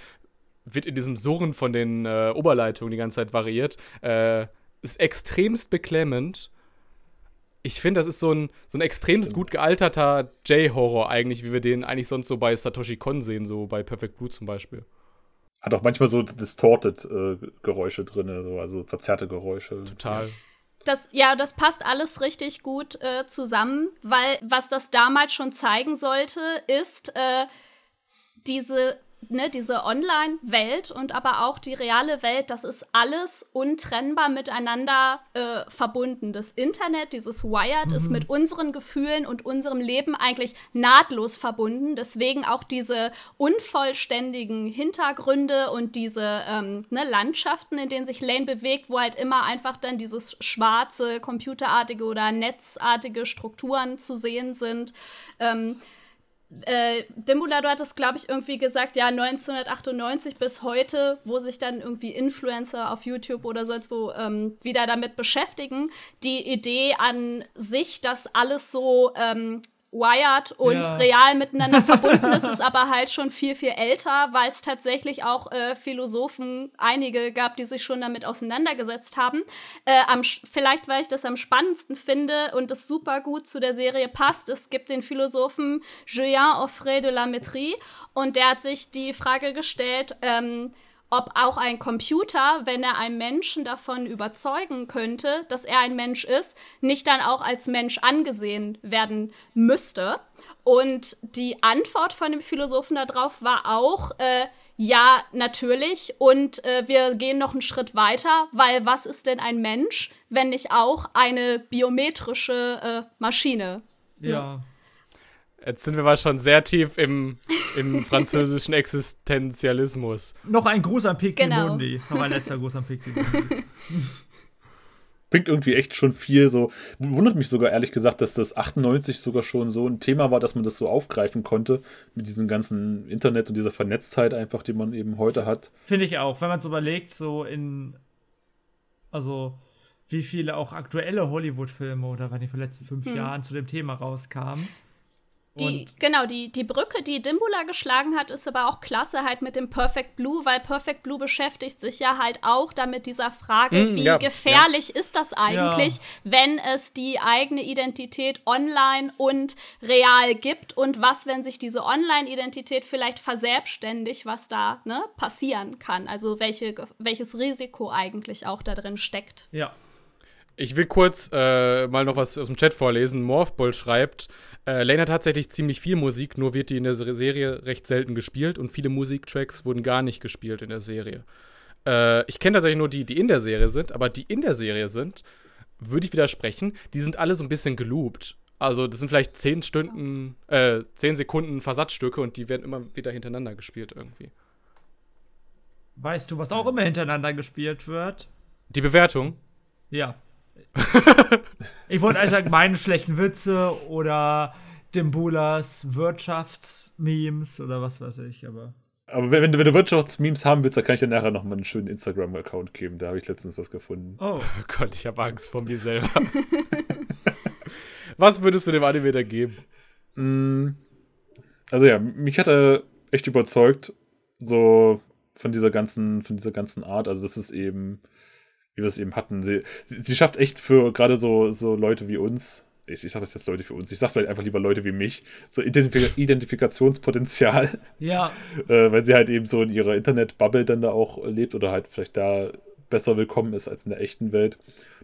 wird in diesem Surren von den äh, Oberleitungen die ganze Zeit variiert. Äh, ist extremst beklemmend. Ich finde, das ist so ein, so ein extremst gut gealterter J-Horror eigentlich, wie wir den eigentlich sonst so bei Satoshi Kon sehen, so bei Perfect Blue zum Beispiel. Hat auch manchmal so distorted äh, Geräusche drin, so, also verzerrte Geräusche. Total. Das, ja, das passt alles richtig gut äh, zusammen, weil was das damals schon zeigen sollte, ist äh, diese, ne, diese Online-Welt und aber auch die reale Welt, das ist alles untrennbar miteinander äh, verbunden. Das Internet, dieses Wired, ist mit unseren Gefühlen und unserem Leben eigentlich nahtlos verbunden. Deswegen auch diese unvollständigen Hintergründe und diese ähm, ne, Landschaften, in denen sich Lane bewegt, wo halt immer einfach dann dieses schwarze, computerartige oder netzartige Strukturen zu sehen sind. Ähm, äh, Dimbula, du hattest, glaube ich, irgendwie gesagt, ja, 1998 bis heute, wo sich dann irgendwie Influencer auf YouTube oder sonst wo ähm, wieder damit beschäftigen. Die Idee an sich, dass alles so ähm, wired und Ja. real miteinander verbunden ist, ist aber halt schon viel, viel älter, weil es tatsächlich auch äh, Philosophen, einige gab, die sich schon damit auseinandergesetzt haben. Äh, am, vielleicht, weil ich das am spannendsten finde und es super gut zu der Serie passt, es gibt den Philosophen Julien Offray de la Métrie und der hat sich die Frage gestellt, ähm, ob auch ein Computer, wenn er einen Menschen davon überzeugen könnte, dass er ein Mensch ist, nicht dann auch als Mensch angesehen werden müsste. Und die Antwort von dem Philosophen darauf war auch, äh, ja, natürlich. Und äh, wir gehen noch einen Schritt weiter, weil was ist denn ein Mensch, wenn nicht auch eine biometrische äh, Maschine? Ja. Jetzt sind wir mal schon sehr tief im, im französischen Existenzialismus. Noch ein Gruß an Pic Genau. Mundi. Noch ein letzter Gruß an Pic Mundi. Bringt irgendwie echt schon viel so. Wundert mich sogar ehrlich gesagt, dass das 98 sogar schon so ein Thema war, dass man das so aufgreifen konnte mit diesem ganzen Internet und dieser Vernetztheit einfach, die man eben heute hat. Finde ich auch, wenn man es überlegt, so in. Also, wie viele auch aktuelle Hollywood-Filme oder wann die vor den letzten fünf Jahren zu dem Thema rauskamen. Die, Und genau, die, die Brücke, die Dimbula geschlagen hat, ist aber auch klasse halt mit dem Perfect Blue, weil Perfect Blue beschäftigt sich ja halt auch damit dieser Frage, Mm, wie ja, gefährlich ist das eigentlich, wenn es die eigene Identität online und real gibt und was, wenn sich diese Online-Identität vielleicht verselbstständigt, was da ne, passieren kann. Also welche, welches Risiko eigentlich auch da drin steckt. ja. Ich will kurz äh, mal noch was aus dem Chat vorlesen. Morphball schreibt, äh, Lane hat tatsächlich ziemlich viel Musik, nur wird die in der Se- Serie recht selten gespielt und viele Musiktracks wurden gar nicht gespielt in der Serie. Äh, ich kenne tatsächlich nur die, die in der Serie sind, aber die in der Serie sind, würde ich widersprechen, die sind alle so ein bisschen geloopt. Also das sind vielleicht 10 Stunden, äh, 10 Sekunden Versatzstücke und die werden immer wieder hintereinander gespielt irgendwie. Weißt du, was auch immer hintereinander gespielt wird? Die Bewertung, Ja. ich wollte also sagen, meine schlechten Witze oder Dimbulas Wirtschaftsmemes oder was weiß ich, aber. Aber wenn, wenn du- wenn du Wirtschaftsmemes haben willst, dann kann ich dir nachher noch mal einen schönen Instagram-Account geben. Da habe ich letztens was gefunden. Oh. oh Gott, ich habe Angst vor mir selber. was würdest du dem Anime da geben? Mm, Also ja, mich hat er echt überzeugt, so von dieser ganzen, von dieser ganzen Art. Also das ist eben, wie wir es eben hatten. Sie, sie, sie schafft echt für gerade so, so Leute wie uns, ich, ich sag das jetzt Leute für uns, ich sag vielleicht einfach lieber Leute wie mich, so Identif Identifikationspotenzial, Ja, äh, weil sie halt eben so in ihrer Internet-Bubble dann da auch lebt oder halt vielleicht da besser willkommen ist als in der echten Welt.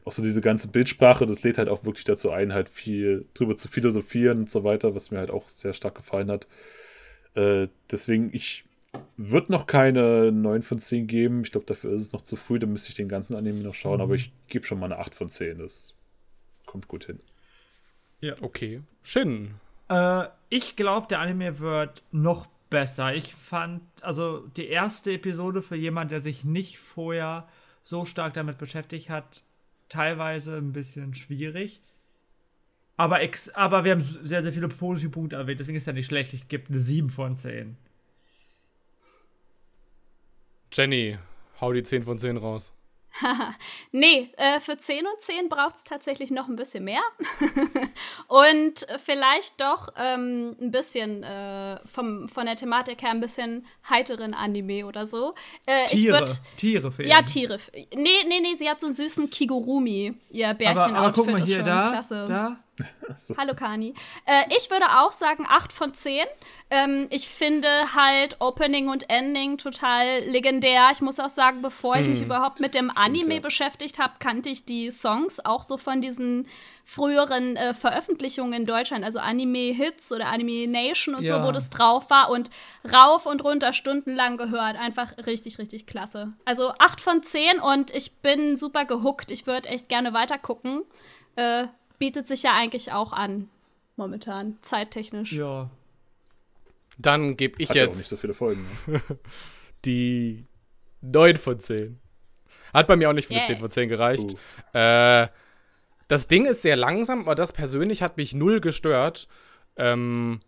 Auch so diese ganze Bildsprache, das lädt halt auch wirklich dazu ein, halt viel drüber zu philosophieren und so weiter, was mir halt auch sehr stark gefallen hat. Äh, deswegen, ich würde noch keine 9 von 10 geben. Ich glaube, dafür ist es noch zu früh, da müsste ich den ganzen Anime noch schauen, aber ich gebe schon mal eine 8 von 10. Das kommt gut hin. Okay. Shin. Äh, ich glaube, der Anime wird noch besser. Ich fand, also die erste Episode für jemand, der sich nicht vorher so stark damit beschäftigt hat, teilweise ein bisschen schwierig. Aber, ex aber wir haben sehr, sehr viele positive Punkte erwähnt, deswegen ist ja nicht schlecht. Ich gebe eine 7 von 10. Jenny, hau die 10 von 10 raus. nee, äh, für 10 und 10 braucht es tatsächlich noch ein bisschen mehr. und vielleicht doch ähm, ein bisschen äh, vom, von der Thematik her ein bisschen heiteren Anime oder so. Äh, Tiere, würd, Tiere fehlen. Ja, Tiere. Nee, nee, nee, sie hat so einen süßen Kigurumi, ihr Bärchen-Outfit aber, aber guck mal ist hier, schon da, klasse. da. Hallo Kani. Äh, ich würde auch sagen 8 von 10. Ähm, ich finde halt Opening und Ending total legendär. Ich muss auch sagen, bevor ich mich Hm. überhaupt mit dem Anime ja. beschäftigt habe, kannte ich die Songs auch so von diesen früheren äh, Veröffentlichungen in Deutschland, also Anime-Hits oder Anime Nation und Ja. so, wo das drauf war und rauf und runter stundenlang gehört. Einfach richtig, richtig klasse. Also 8 von 10 und ich bin super gehuckt. Ich würde echt gerne weiter gucken. Äh, bietet sich ja eigentlich auch an, momentan, zeittechnisch. Ja. Dann gebe ich Hat ja auch nicht jetzt so viele Folgen. Ne? die 9 von 10. Hat bei mir auch nicht für eine Yay. 10 von 10 gereicht. Uh. Äh, das Ding ist sehr langsam, aber das persönlich hat mich null gestört. Ähm,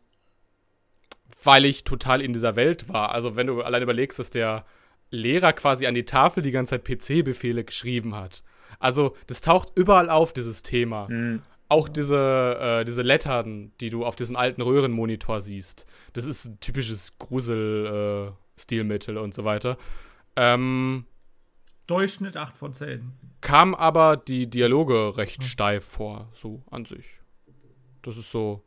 weil ich total in dieser Welt war. Also, wenn du allein überlegst, dass der Lehrer quasi an die Tafel die ganze Zeit PC-Befehle geschrieben hat. Also, das taucht überall auf, dieses Thema. Hm. Auch diese, äh, diese Lettern, die du auf diesem alten Röhrenmonitor siehst. Das ist ein typisches Grusel-Stilmittel und so weiter. Ähm, Durchschnitt 8 von 10. kam aber die Dialoge recht steif vor, so an sich. Das ist so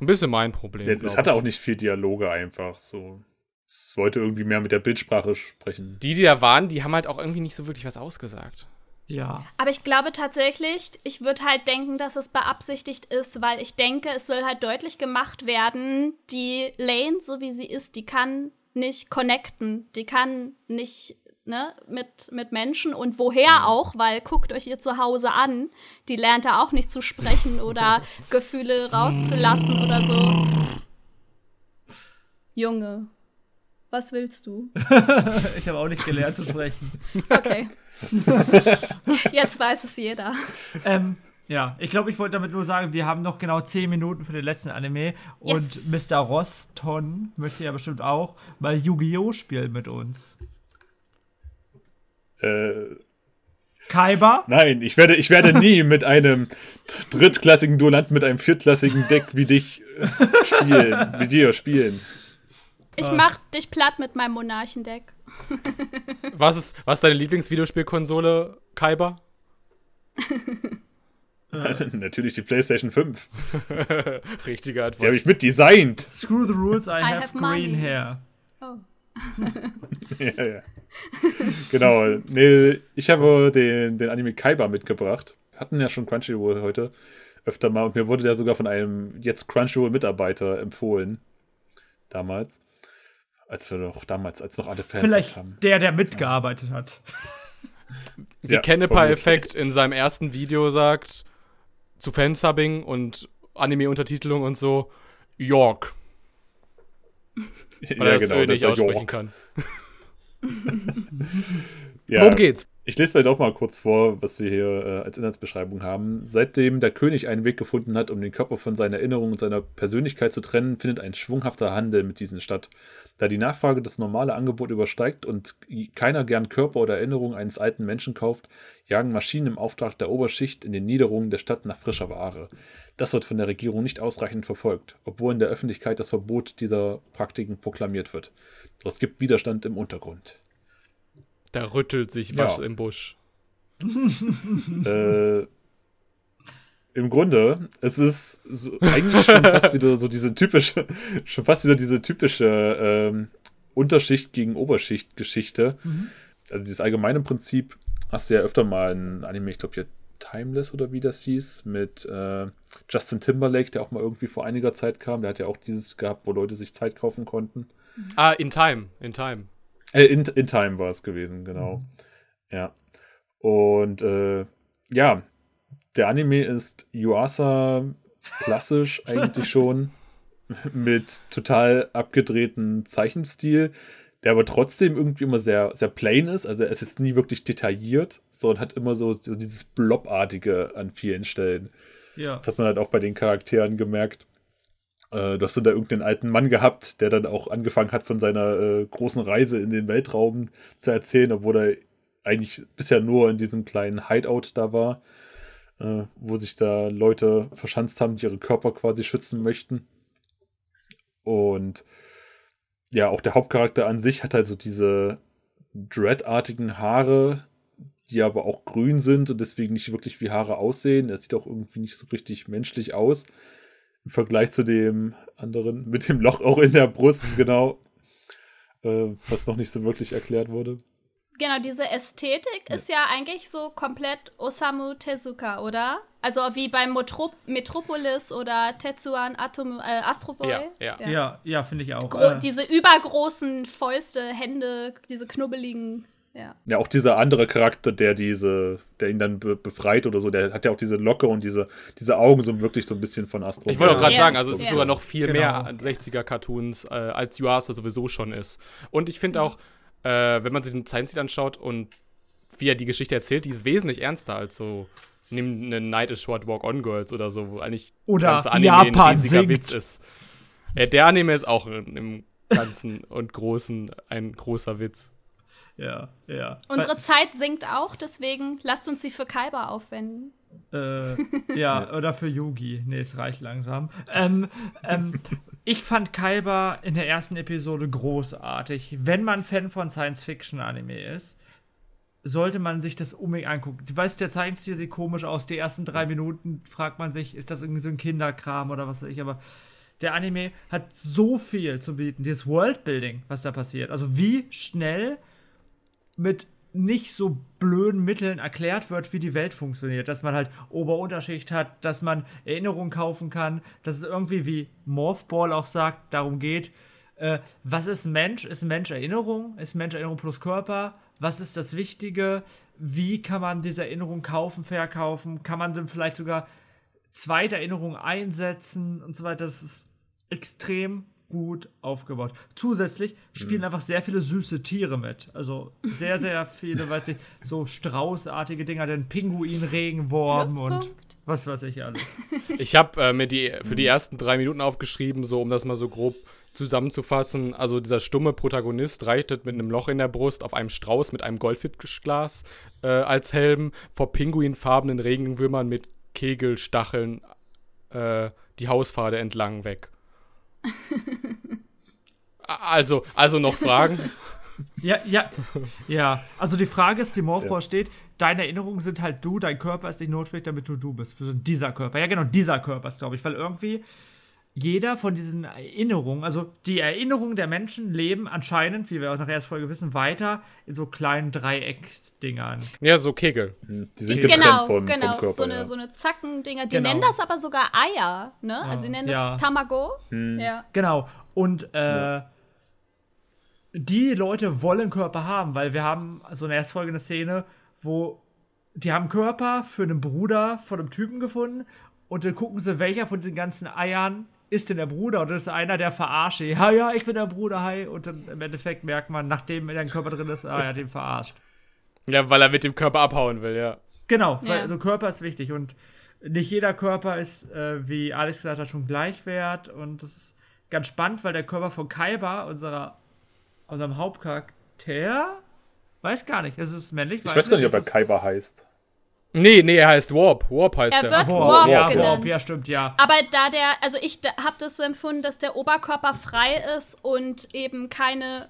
ein bisschen mein Problem. Es glaub hatte ich. auch nicht viel Dialoge einfach. So. Es wollte irgendwie mehr mit der Bildsprache sprechen. Die, die da waren, die haben halt auch irgendwie nicht so wirklich was ausgesagt. Ja. Aber ich glaube tatsächlich, ich würde halt denken, dass es beabsichtigt ist, weil ich denke, es soll halt deutlich gemacht werden, die Lane, so wie sie ist, die kann nicht connecten, die kann nicht ne, mit, mit Menschen und woher auch, weil guckt euch ihr zu Hause an, die lernt da auch nicht zu sprechen oder Gefühle rauszulassen oder so. Junge, was willst du? Ich habe auch nicht gelernt zu sprechen. Okay. Jetzt weiß es jeder. ähm, ja, ich glaube, ich wollte damit nur sagen, wir haben noch genau 10 Minuten für den letzten Anime. Yes. Und Mr. Roston möchte ja bestimmt auch mal Yu-Gi-Oh! spielen mit uns. Äh, Kaiba? nein, ich werde, ich werde nie mit einem dr- drittklassigen Duellant mit einem viertklassigen Deck wie dich äh, spielen. Wie dir spielen. Ich Ah. mach dich platt mit meinem Monarchendeck. Was ist, was ist deine Lieblingsvideospielkonsole, Kaiba? Natürlich die PlayStation 5. Richtige Die habe Antwort. ich mitdesignt. Screw the rules, I, have, have green money. hair. Oh. ja, ja. genau. Nee, ich habe den, den Anime Kaiba mitgebracht. Wir hatten ja schon Crunchyroll heute öfter mal und mir wurde der sogar von einem jetzt Crunchyroll-Mitarbeiter empfohlen. Damals. Als wir doch damals, als noch alle Fans Vielleicht haben. der, der mitgearbeitet hat. Wie Ja, Kennepa-Effekt in seinem ersten Video sagt, zu Fansubbing und Anime-Untertitelung und so, York, weil er das Ö der nicht aussprechen York. kann. Ja. Worum geht's? Ich lese vielleicht auch mal kurz vor, was wir hier äh, als Inhaltsbeschreibung haben. Seitdem der König einen Weg gefunden hat, um den Körper von seinen Erinnerungen und seiner Persönlichkeit zu trennen, findet ein schwunghafter Handel mit diesen statt. Da die Nachfrage das normale Angebot übersteigt und keiner gern Körper oder Erinnerungen eines alten Menschen kauft, jagen Maschinen im Auftrag der Oberschicht in den Niederungen der Stadt nach frischer Ware. Das wird von der Regierung nicht ausreichend verfolgt, obwohl in der Öffentlichkeit das Verbot dieser Praktiken proklamiert wird. Es gibt Widerstand im Untergrund. Da rüttelt sich was Ja. im Busch. äh, Im Grunde, es ist so, eigentlich schon fast wieder so diese typische, schon fast wieder diese typische ähm, Unterschicht gegen Oberschicht-Geschichte. Also dieses allgemeine Prinzip hast du ja öfter mal in Anime, ich glaube hier Timeless oder wie das hieß, mit äh, Justin Timberlake, der auch mal irgendwie vor einiger Zeit kam. Der hat ja auch dieses gehabt, wo Leute sich Zeit kaufen konnten. Ah, in Time, in Time. Äh, in, in Time war es gewesen, genau. Ja. Und äh, ja, der Anime ist Yuasa klassisch eigentlich schon. Mit total abgedrehten Zeichenstil, der aber trotzdem irgendwie immer sehr, sehr plain ist. Also er ist jetzt nie wirklich detailliert, sondern hat immer so, so dieses Blobartige an vielen Stellen. Ja. Das hat man halt auch bei den Charakteren gemerkt. Äh, du hast dann da irgendeinen alten Mann gehabt, der dann auch angefangen hat, von seiner äh, großen Reise in den Weltraum zu erzählen, obwohl er eigentlich bisher nur in diesem kleinen Hideout da war, äh, wo sich da Leute verschanzt haben, die ihre Körper quasi schützen möchten. Und ja, auch der Hauptcharakter an sich hat halt so diese Dreadartigen Haare, die aber auch grün sind und deswegen nicht wirklich wie Haare aussehen. Er sieht auch irgendwie nicht so richtig menschlich aus. Im Vergleich zu dem anderen mit dem Loch auch in der Brust, genau. Äh, was noch nicht so wirklich erklärt wurde. Genau, diese Ästhetik ist ja eigentlich so komplett Osamu Tezuka, oder? Also wie beim Motrop Metropolis oder Tetsuan Atom äh, Astro Boy. Ja, ja. Ja, ja, finde ich auch. Gro Äh, diese übergroßen Fäuste, Hände, diese knubbeligen. Ja. Ja, auch dieser andere Charakter, der diese, der ihn dann be befreit oder so, der hat ja auch diese Locke und diese, diese Augen so wirklich so ein bisschen von Astro. Ich wollte auch gerade Ja. sagen, also es ist Ja. sogar noch viel Genau. mehr an 60er-Cartoons, äh, als Yuasa sowieso schon ist. Und ich finde auch, äh, wenn man sich den Science anschaut und wie er die Geschichte erzählt, die ist wesentlich ernster als so nimm eine Night is Short Walk On Girls oder so, wo eigentlich Oder ganze Anime Japan ein riesiger singt. Witz ist. Ja, der Anime ist auch im Ganzen und Großen ein großer Witz. Ja, ja. Unsere Zeit sinkt auch, deswegen lasst uns sie für Kaiba aufwenden. Äh, ja, oder für Yugi. Nee, es reicht langsam. Ähm, ähm, ich fand Kaiba in der ersten Episode großartig. Wenn man Fan von Science-Fiction-Anime ist, sollte man sich das unbedingt angucken. Du weißt, der Zeichenstil sieht komisch aus. Die ersten drei Minuten fragt man sich, ist das irgendwie so ein Kinderkram oder was weiß ich, aber der Anime hat so viel zu bieten. Dieses Worldbuilding, was da passiert. Also wie schnell mit nicht so blöden Mitteln erklärt wird, wie die Welt funktioniert. Dass man halt Ober-Unterschicht hat, dass man Erinnerungen kaufen kann, dass es irgendwie, wie Morphball auch sagt, darum geht, äh, was ist Mensch? Ist Mensch Erinnerung? Ist Mensch Erinnerung plus Körper? Was ist das Wichtige? Wie kann man diese Erinnerung kaufen, verkaufen? Kann man dann vielleicht sogar zweite Erinnerungen einsetzen und so weiter? Das ist extrem gut aufgebaut. Zusätzlich spielen einfach sehr viele süße Tiere mit. Also sehr, sehr viele, weiß nicht, so straußartige Dinger, den Pinguin, Regenwurm und was weiß ich alles. Ich habe äh, mir die für die ersten drei Minuten aufgeschrieben, so um das mal so grob zusammenzufassen. Also dieser stumme Protagonist reitet mit einem Loch in der Brust auf einem Strauß mit einem Goldfischglas äh, als Helm vor pinguinfarbenen Regenwürmern mit Kegelstacheln äh, die Hauspfade entlang weg. Also, also noch Fragen? Ja, ja, ja. Also die Frage ist, die Morphball Ja. steht, deine Erinnerungen sind halt du, dein Körper ist nicht notwendig, damit du du bist. Dieser Körper. Ja, genau, dieser Körper ist, glaube ich, weil irgendwie jeder von diesen Erinnerungen, also die Erinnerungen der Menschen leben anscheinend, wie wir aus der ersten Folge wissen, weiter in so kleinen Dreiecksdingern. Ja, so Kegel. Die sind getrennt Genau, vom, genau. vom Körper. so eine, ja. so eine Zackendinger. Die Genau. nennen das aber sogar Eier, ne? also sie nennen ja. das Tamago. Ja. Genau. Und äh, die Leute wollen Körper haben, weil wir haben so eine erst folgende Szene, wo die haben Körper für einen Bruder von einem Typen gefunden und dann gucken sie, welcher von diesen ganzen Eiern ist denn der Bruder? Und das ist einer, der verarscht. Ja, ja, ich bin der Bruder, hi. Und dann im Endeffekt merkt man, nachdem er in Körper drin ist, ah, er hat ihn verarscht. Ja, weil er mit dem Körper abhauen will, ja. Genau, weil Ja. also Körper ist wichtig und nicht jeder Körper ist, äh, wie Alex gesagt hat, schon gleichwert und das ist ganz spannend, weil der Körper von Kaiba, unserer, unserem Hauptcharakter, weiß gar nicht, ist es männlich? Ich weiß gar nicht, ob er ist Kaiba heißt. Nee, nee, er heißt Warp. Warp heißt Er er. wird Warp, Warp ja, genannt. Warp, ja, stimmt, ja. Aber da der, also ich habe das so empfunden, dass der Oberkörper frei ist und eben keine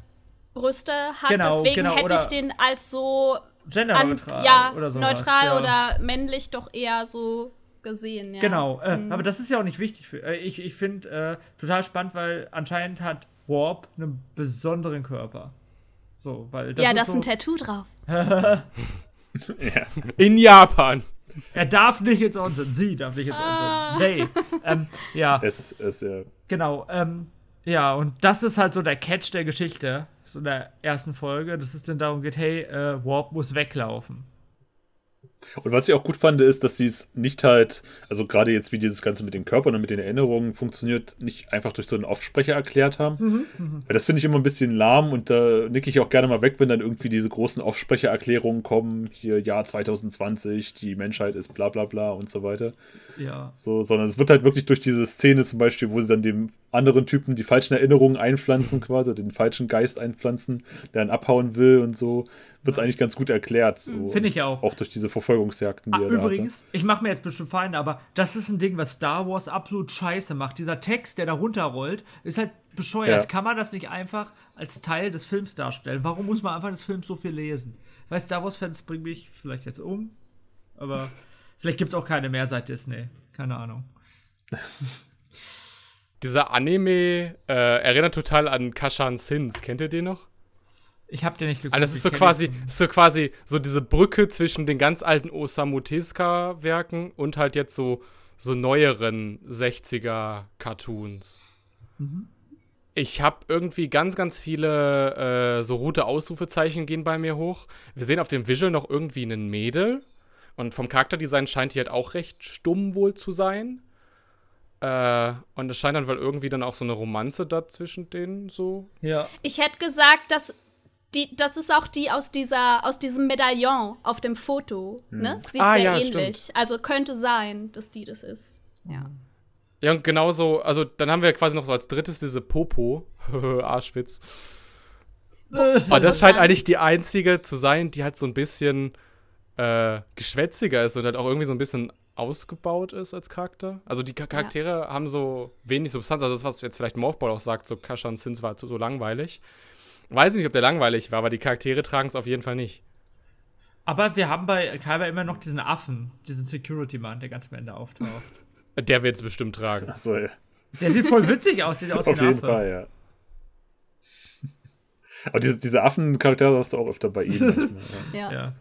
Brüste hat. Genau, Deswegen genau, hätte ich den als so Genderneutral ja, oder sowas. neutral ja. oder männlich doch eher so gesehen. Ja. Genau, äh, Mhm. aber das ist ja auch nicht wichtig. Für, äh, ich ich finde äh, total spannend, weil anscheinend hat Warp einen besonderen Körper. So, weil das ja, ist da ist so, ein Tattoo drauf. Ja. In Japan. Er darf nicht ins Onsen, sie darf nicht ins Ah. Onsen. Nee. ähm, ja, Es, es, äh, genau. Ähm, ja, und das ist halt so der Catch der Geschichte, so in der ersten Folge, dass es dann darum geht, hey, äh, Warp muss weglaufen. Und was ich auch gut fand, ist, dass sie es nicht halt, also gerade jetzt, wie dieses Ganze mit den Körpern und mit den Erinnerungen funktioniert, nicht einfach durch so einen Aufsprecher erklärt haben. Mhm, Weil das finde ich immer ein bisschen lahm und da nicke ich auch gerne mal weg, wenn dann irgendwie diese großen Aufsprechererklärungen kommen, hier Jahr 2020, die Menschheit ist bla bla bla und so weiter. Ja. So, sondern es wird halt wirklich durch diese Szene zum Beispiel, wo sie dann dem anderen Typen die falschen Erinnerungen einpflanzen, quasi, den falschen Geist einpflanzen, der dann abhauen will und so, wird es eigentlich ganz gut erklärt. So. Finde ich auch. Auch durch diese Verfolgungsjagden, die Ah, er da übrigens, ich mache mir jetzt bestimmt Feinde, aber das ist ein Ding, was Star Wars absolut scheiße macht. Dieser Text, der da runterrollt, ist halt bescheuert. Ja. Kann man das nicht einfach als Teil des Films darstellen? Warum muss man einfach des Films so viel lesen? Weil Star Wars-Fans bringen mich vielleicht jetzt um, aber vielleicht gibt es auch keine mehr seit Disney. Keine Ahnung. Dieser Anime äh, erinnert total an Kashan Sins. Kennt ihr den noch? Ich hab den nicht geguckt. Also das ist so quasi, ist so quasi so diese Brücke zwischen den ganz alten Osamu Tezuka-Werken und halt jetzt so, so neueren 60er-Cartoons. Ich habe irgendwie ganz, ganz viele äh, so rote Ausrufezeichen gehen bei mir hoch. Wir sehen auf dem Visual noch irgendwie einen Mädel. Und vom Charakterdesign scheint die halt auch recht stumm wohl zu sein. Äh, und es scheint dann wohl irgendwie dann auch so eine Romanze da zwischen denen so Ja. Ich hätte gesagt, dass die, das ist auch die aus dieser, aus diesem Medaillon auf dem Foto. Ne? Sieht Ah, sehr ja, ähnlich. Also könnte sein, dass die das ist. Ja. Ja, und genauso, also dann haben wir quasi noch so als drittes diese Popo, Arschwitz. Aber das scheint eigentlich die einzige zu sein, die halt so ein bisschen äh, geschwätziger ist und halt auch irgendwie so ein bisschen ausgebaut ist als Charakter. Also die Cha- Charaktere haben so wenig Substanz. Also das, was jetzt vielleicht Morphball auch sagt, so Kashan Sins war so, so langweilig. Weiß nicht, ob der langweilig war, aber die Charaktere tragen es auf jeden Fall nicht. Aber wir haben bei Kaiba immer noch diesen Affen, diesen Security-Mann, der ganz am Ende auftaucht. Der wird es bestimmt tragen. Achso, ja. Der sieht voll witzig aus, der sieht aus wie Auf ein jeden Affe. Fall, ja. Aber diese, diese Affencharaktere hast du auch öfter bei ihm. ja. Ja. Ja.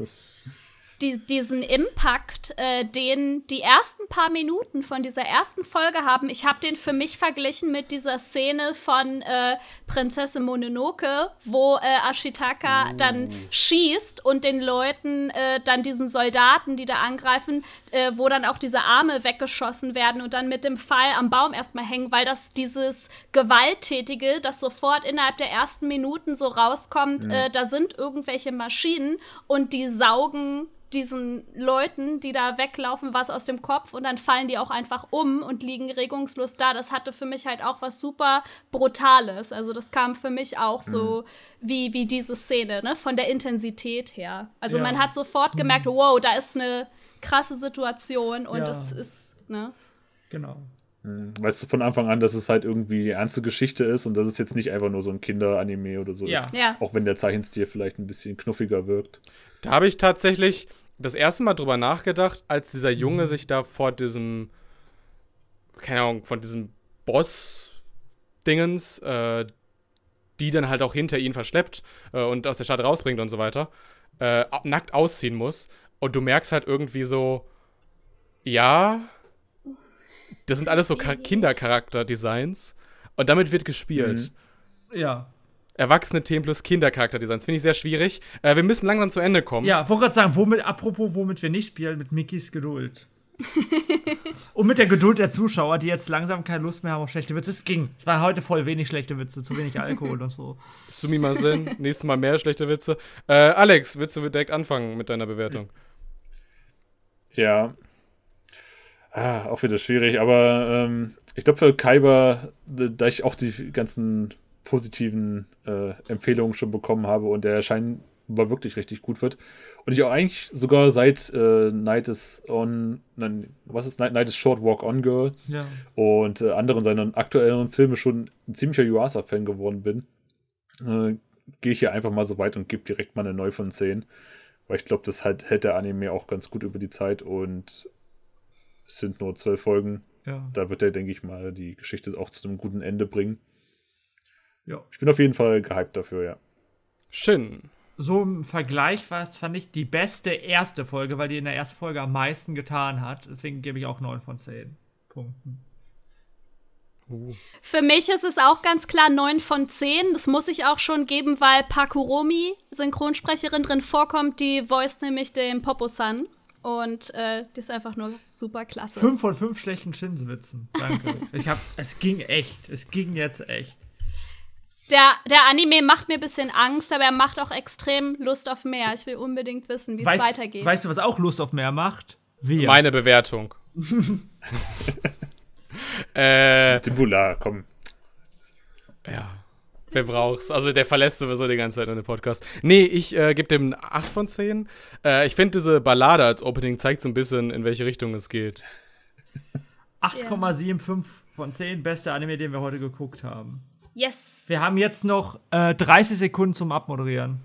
Die, diesen Impact, äh, den die ersten paar Minuten von dieser ersten Folge haben, ich habe den für mich verglichen mit dieser Szene von äh, Prinzessin Mononoke, wo äh, Ashitaka dann schießt und den Leuten, äh, dann diesen Soldaten, die da angreifen, äh, wo dann auch diese Arme weggeschossen werden und dann mit dem Pfeil am Baum erstmal hängen, weil das dieses Gewalttätige, das sofort innerhalb der ersten Minuten so rauskommt, äh, da sind irgendwelche Maschinen und die saugen diesen Leuten, die da weglaufen, was aus dem Kopf und dann fallen die auch einfach um und liegen regungslos da. Das hatte für mich halt auch was super Brutales. Also das kam für mich auch so wie, wie diese Szene, ne? Von der Intensität her. Also Ja. man hat sofort gemerkt, wow, da ist eine krasse Situation und Ja. das ist, ne? Genau. weißt du von Anfang an, dass es halt irgendwie die ernste Geschichte ist und dass es jetzt nicht einfach nur so ein Kinderanime oder so Ja. ist. Ja. Auch wenn der Zeichenstil vielleicht ein bisschen knuffiger wirkt. Da habe ich tatsächlich das erste Mal drüber nachgedacht, als dieser Junge sich da vor diesem, keine Ahnung, von diesem Boss-Dingens, äh, die dann halt auch hinter ihn verschleppt äh, und aus der Stadt rausbringt und so weiter, äh, nackt ausziehen muss. Und du merkst halt irgendwie so, ja, das sind alles so Ka- Kindercharakter-Designs. Und damit wird gespielt. Ja. Erwachsene Themen plus Kindercharakterdesigns. Finde ich sehr schwierig. Äh, wir müssen langsam zu Ende kommen. Ja, wollte gerade sagen, womit, apropos, womit wir nicht spielen, mit Mickys Geduld. Und mit der Geduld der Zuschauer, die jetzt langsam keine Lust mehr haben auf schlechte Witze. Es ging. Es war heute voll wenig schlechte Witze, zu wenig Alkohol und so. Sumimasen, nächstes Mal mehr schlechte Witze. Äh, Alex, willst du direkt anfangen mit deiner Bewertung? Ja. Ah, auch wieder schwierig, aber ähm, ich glaube für Kaiba, da ich auch die ganzen positiven äh, Empfehlungen schon bekommen habe und der scheinbar wirklich richtig gut wird. Und ich auch eigentlich sogar seit äh, Night is on, nein, was ist Night, Night is Short Walk On Girl Ja. und äh, anderen seiner aktuellen Filme schon ein ziemlicher Yuasa-Fan geworden bin, äh, gehe ich hier einfach mal so weit und gebe direkt mal eine 9 von 10. Weil ich glaube, das halt, hält der Anime auch ganz gut über die Zeit und es sind nur zwölf Folgen. Ja. Da wird er, denke ich mal, die Geschichte auch zu einem guten Ende bringen. Ja. Ich bin auf jeden Fall gehypt dafür, ja. Shin. So im Vergleich war es, fand ich, die beste erste Folge, weil die in der ersten Folge am meisten getan hat. Deswegen gebe ich auch 9 von 10 Punkten. Für mich ist es auch ganz klar 9 von 10. Das muss ich auch schon geben, weil Pakuromi, Synchronsprecherin, drin vorkommt, die voice nämlich den Popo-san. Und äh, die ist einfach nur super klasse. Fünf von fünf schlechten Shinswitzen. Danke. ich hab, es ging echt. Es ging jetzt echt. Der, der Anime macht mir ein bisschen Angst, aber er macht auch extrem Lust auf mehr. Ich will unbedingt wissen, wie es weitergeht. weißt du, was auch Lust auf mehr macht? Wir. Meine Bewertung. äh, Timbula, komm. ja. Wer braucht's? Also der verlässt sowieso die ganze Zeit nur den Podcast. Nee, ich äh, gebe dem 8 von 10. Äh, ich finde diese Ballade als Opening zeigt so ein bisschen, in welche Richtung es geht. 8,75 von 10. Beste Anime, den wir heute geguckt haben. Yes. Wir haben jetzt noch äh, 30 Sekunden zum Abmoderieren.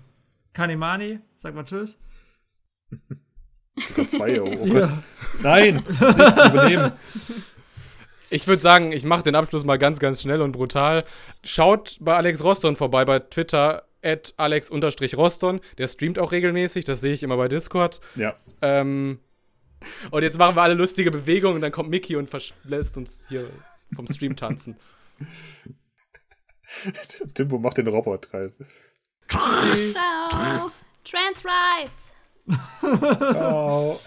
Kanimani, sag mal Tschüss. Sogar zwei Euro. Oh Gott. Nein, nichts übernehmen. Ich würde sagen, ich mache den Abschluss mal ganz, ganz schnell und brutal. Schaut bei Alex Roston vorbei bei Twitter at alex-roston. Der streamt auch regelmäßig, das sehe ich immer bei Discord. Ja. Ähm, und jetzt machen wir alle lustige Bewegungen und dann kommt Mickey und lässt uns hier vom Stream tanzen. Timbo macht den Roboter. Ciao. Trans Rights. Ciao.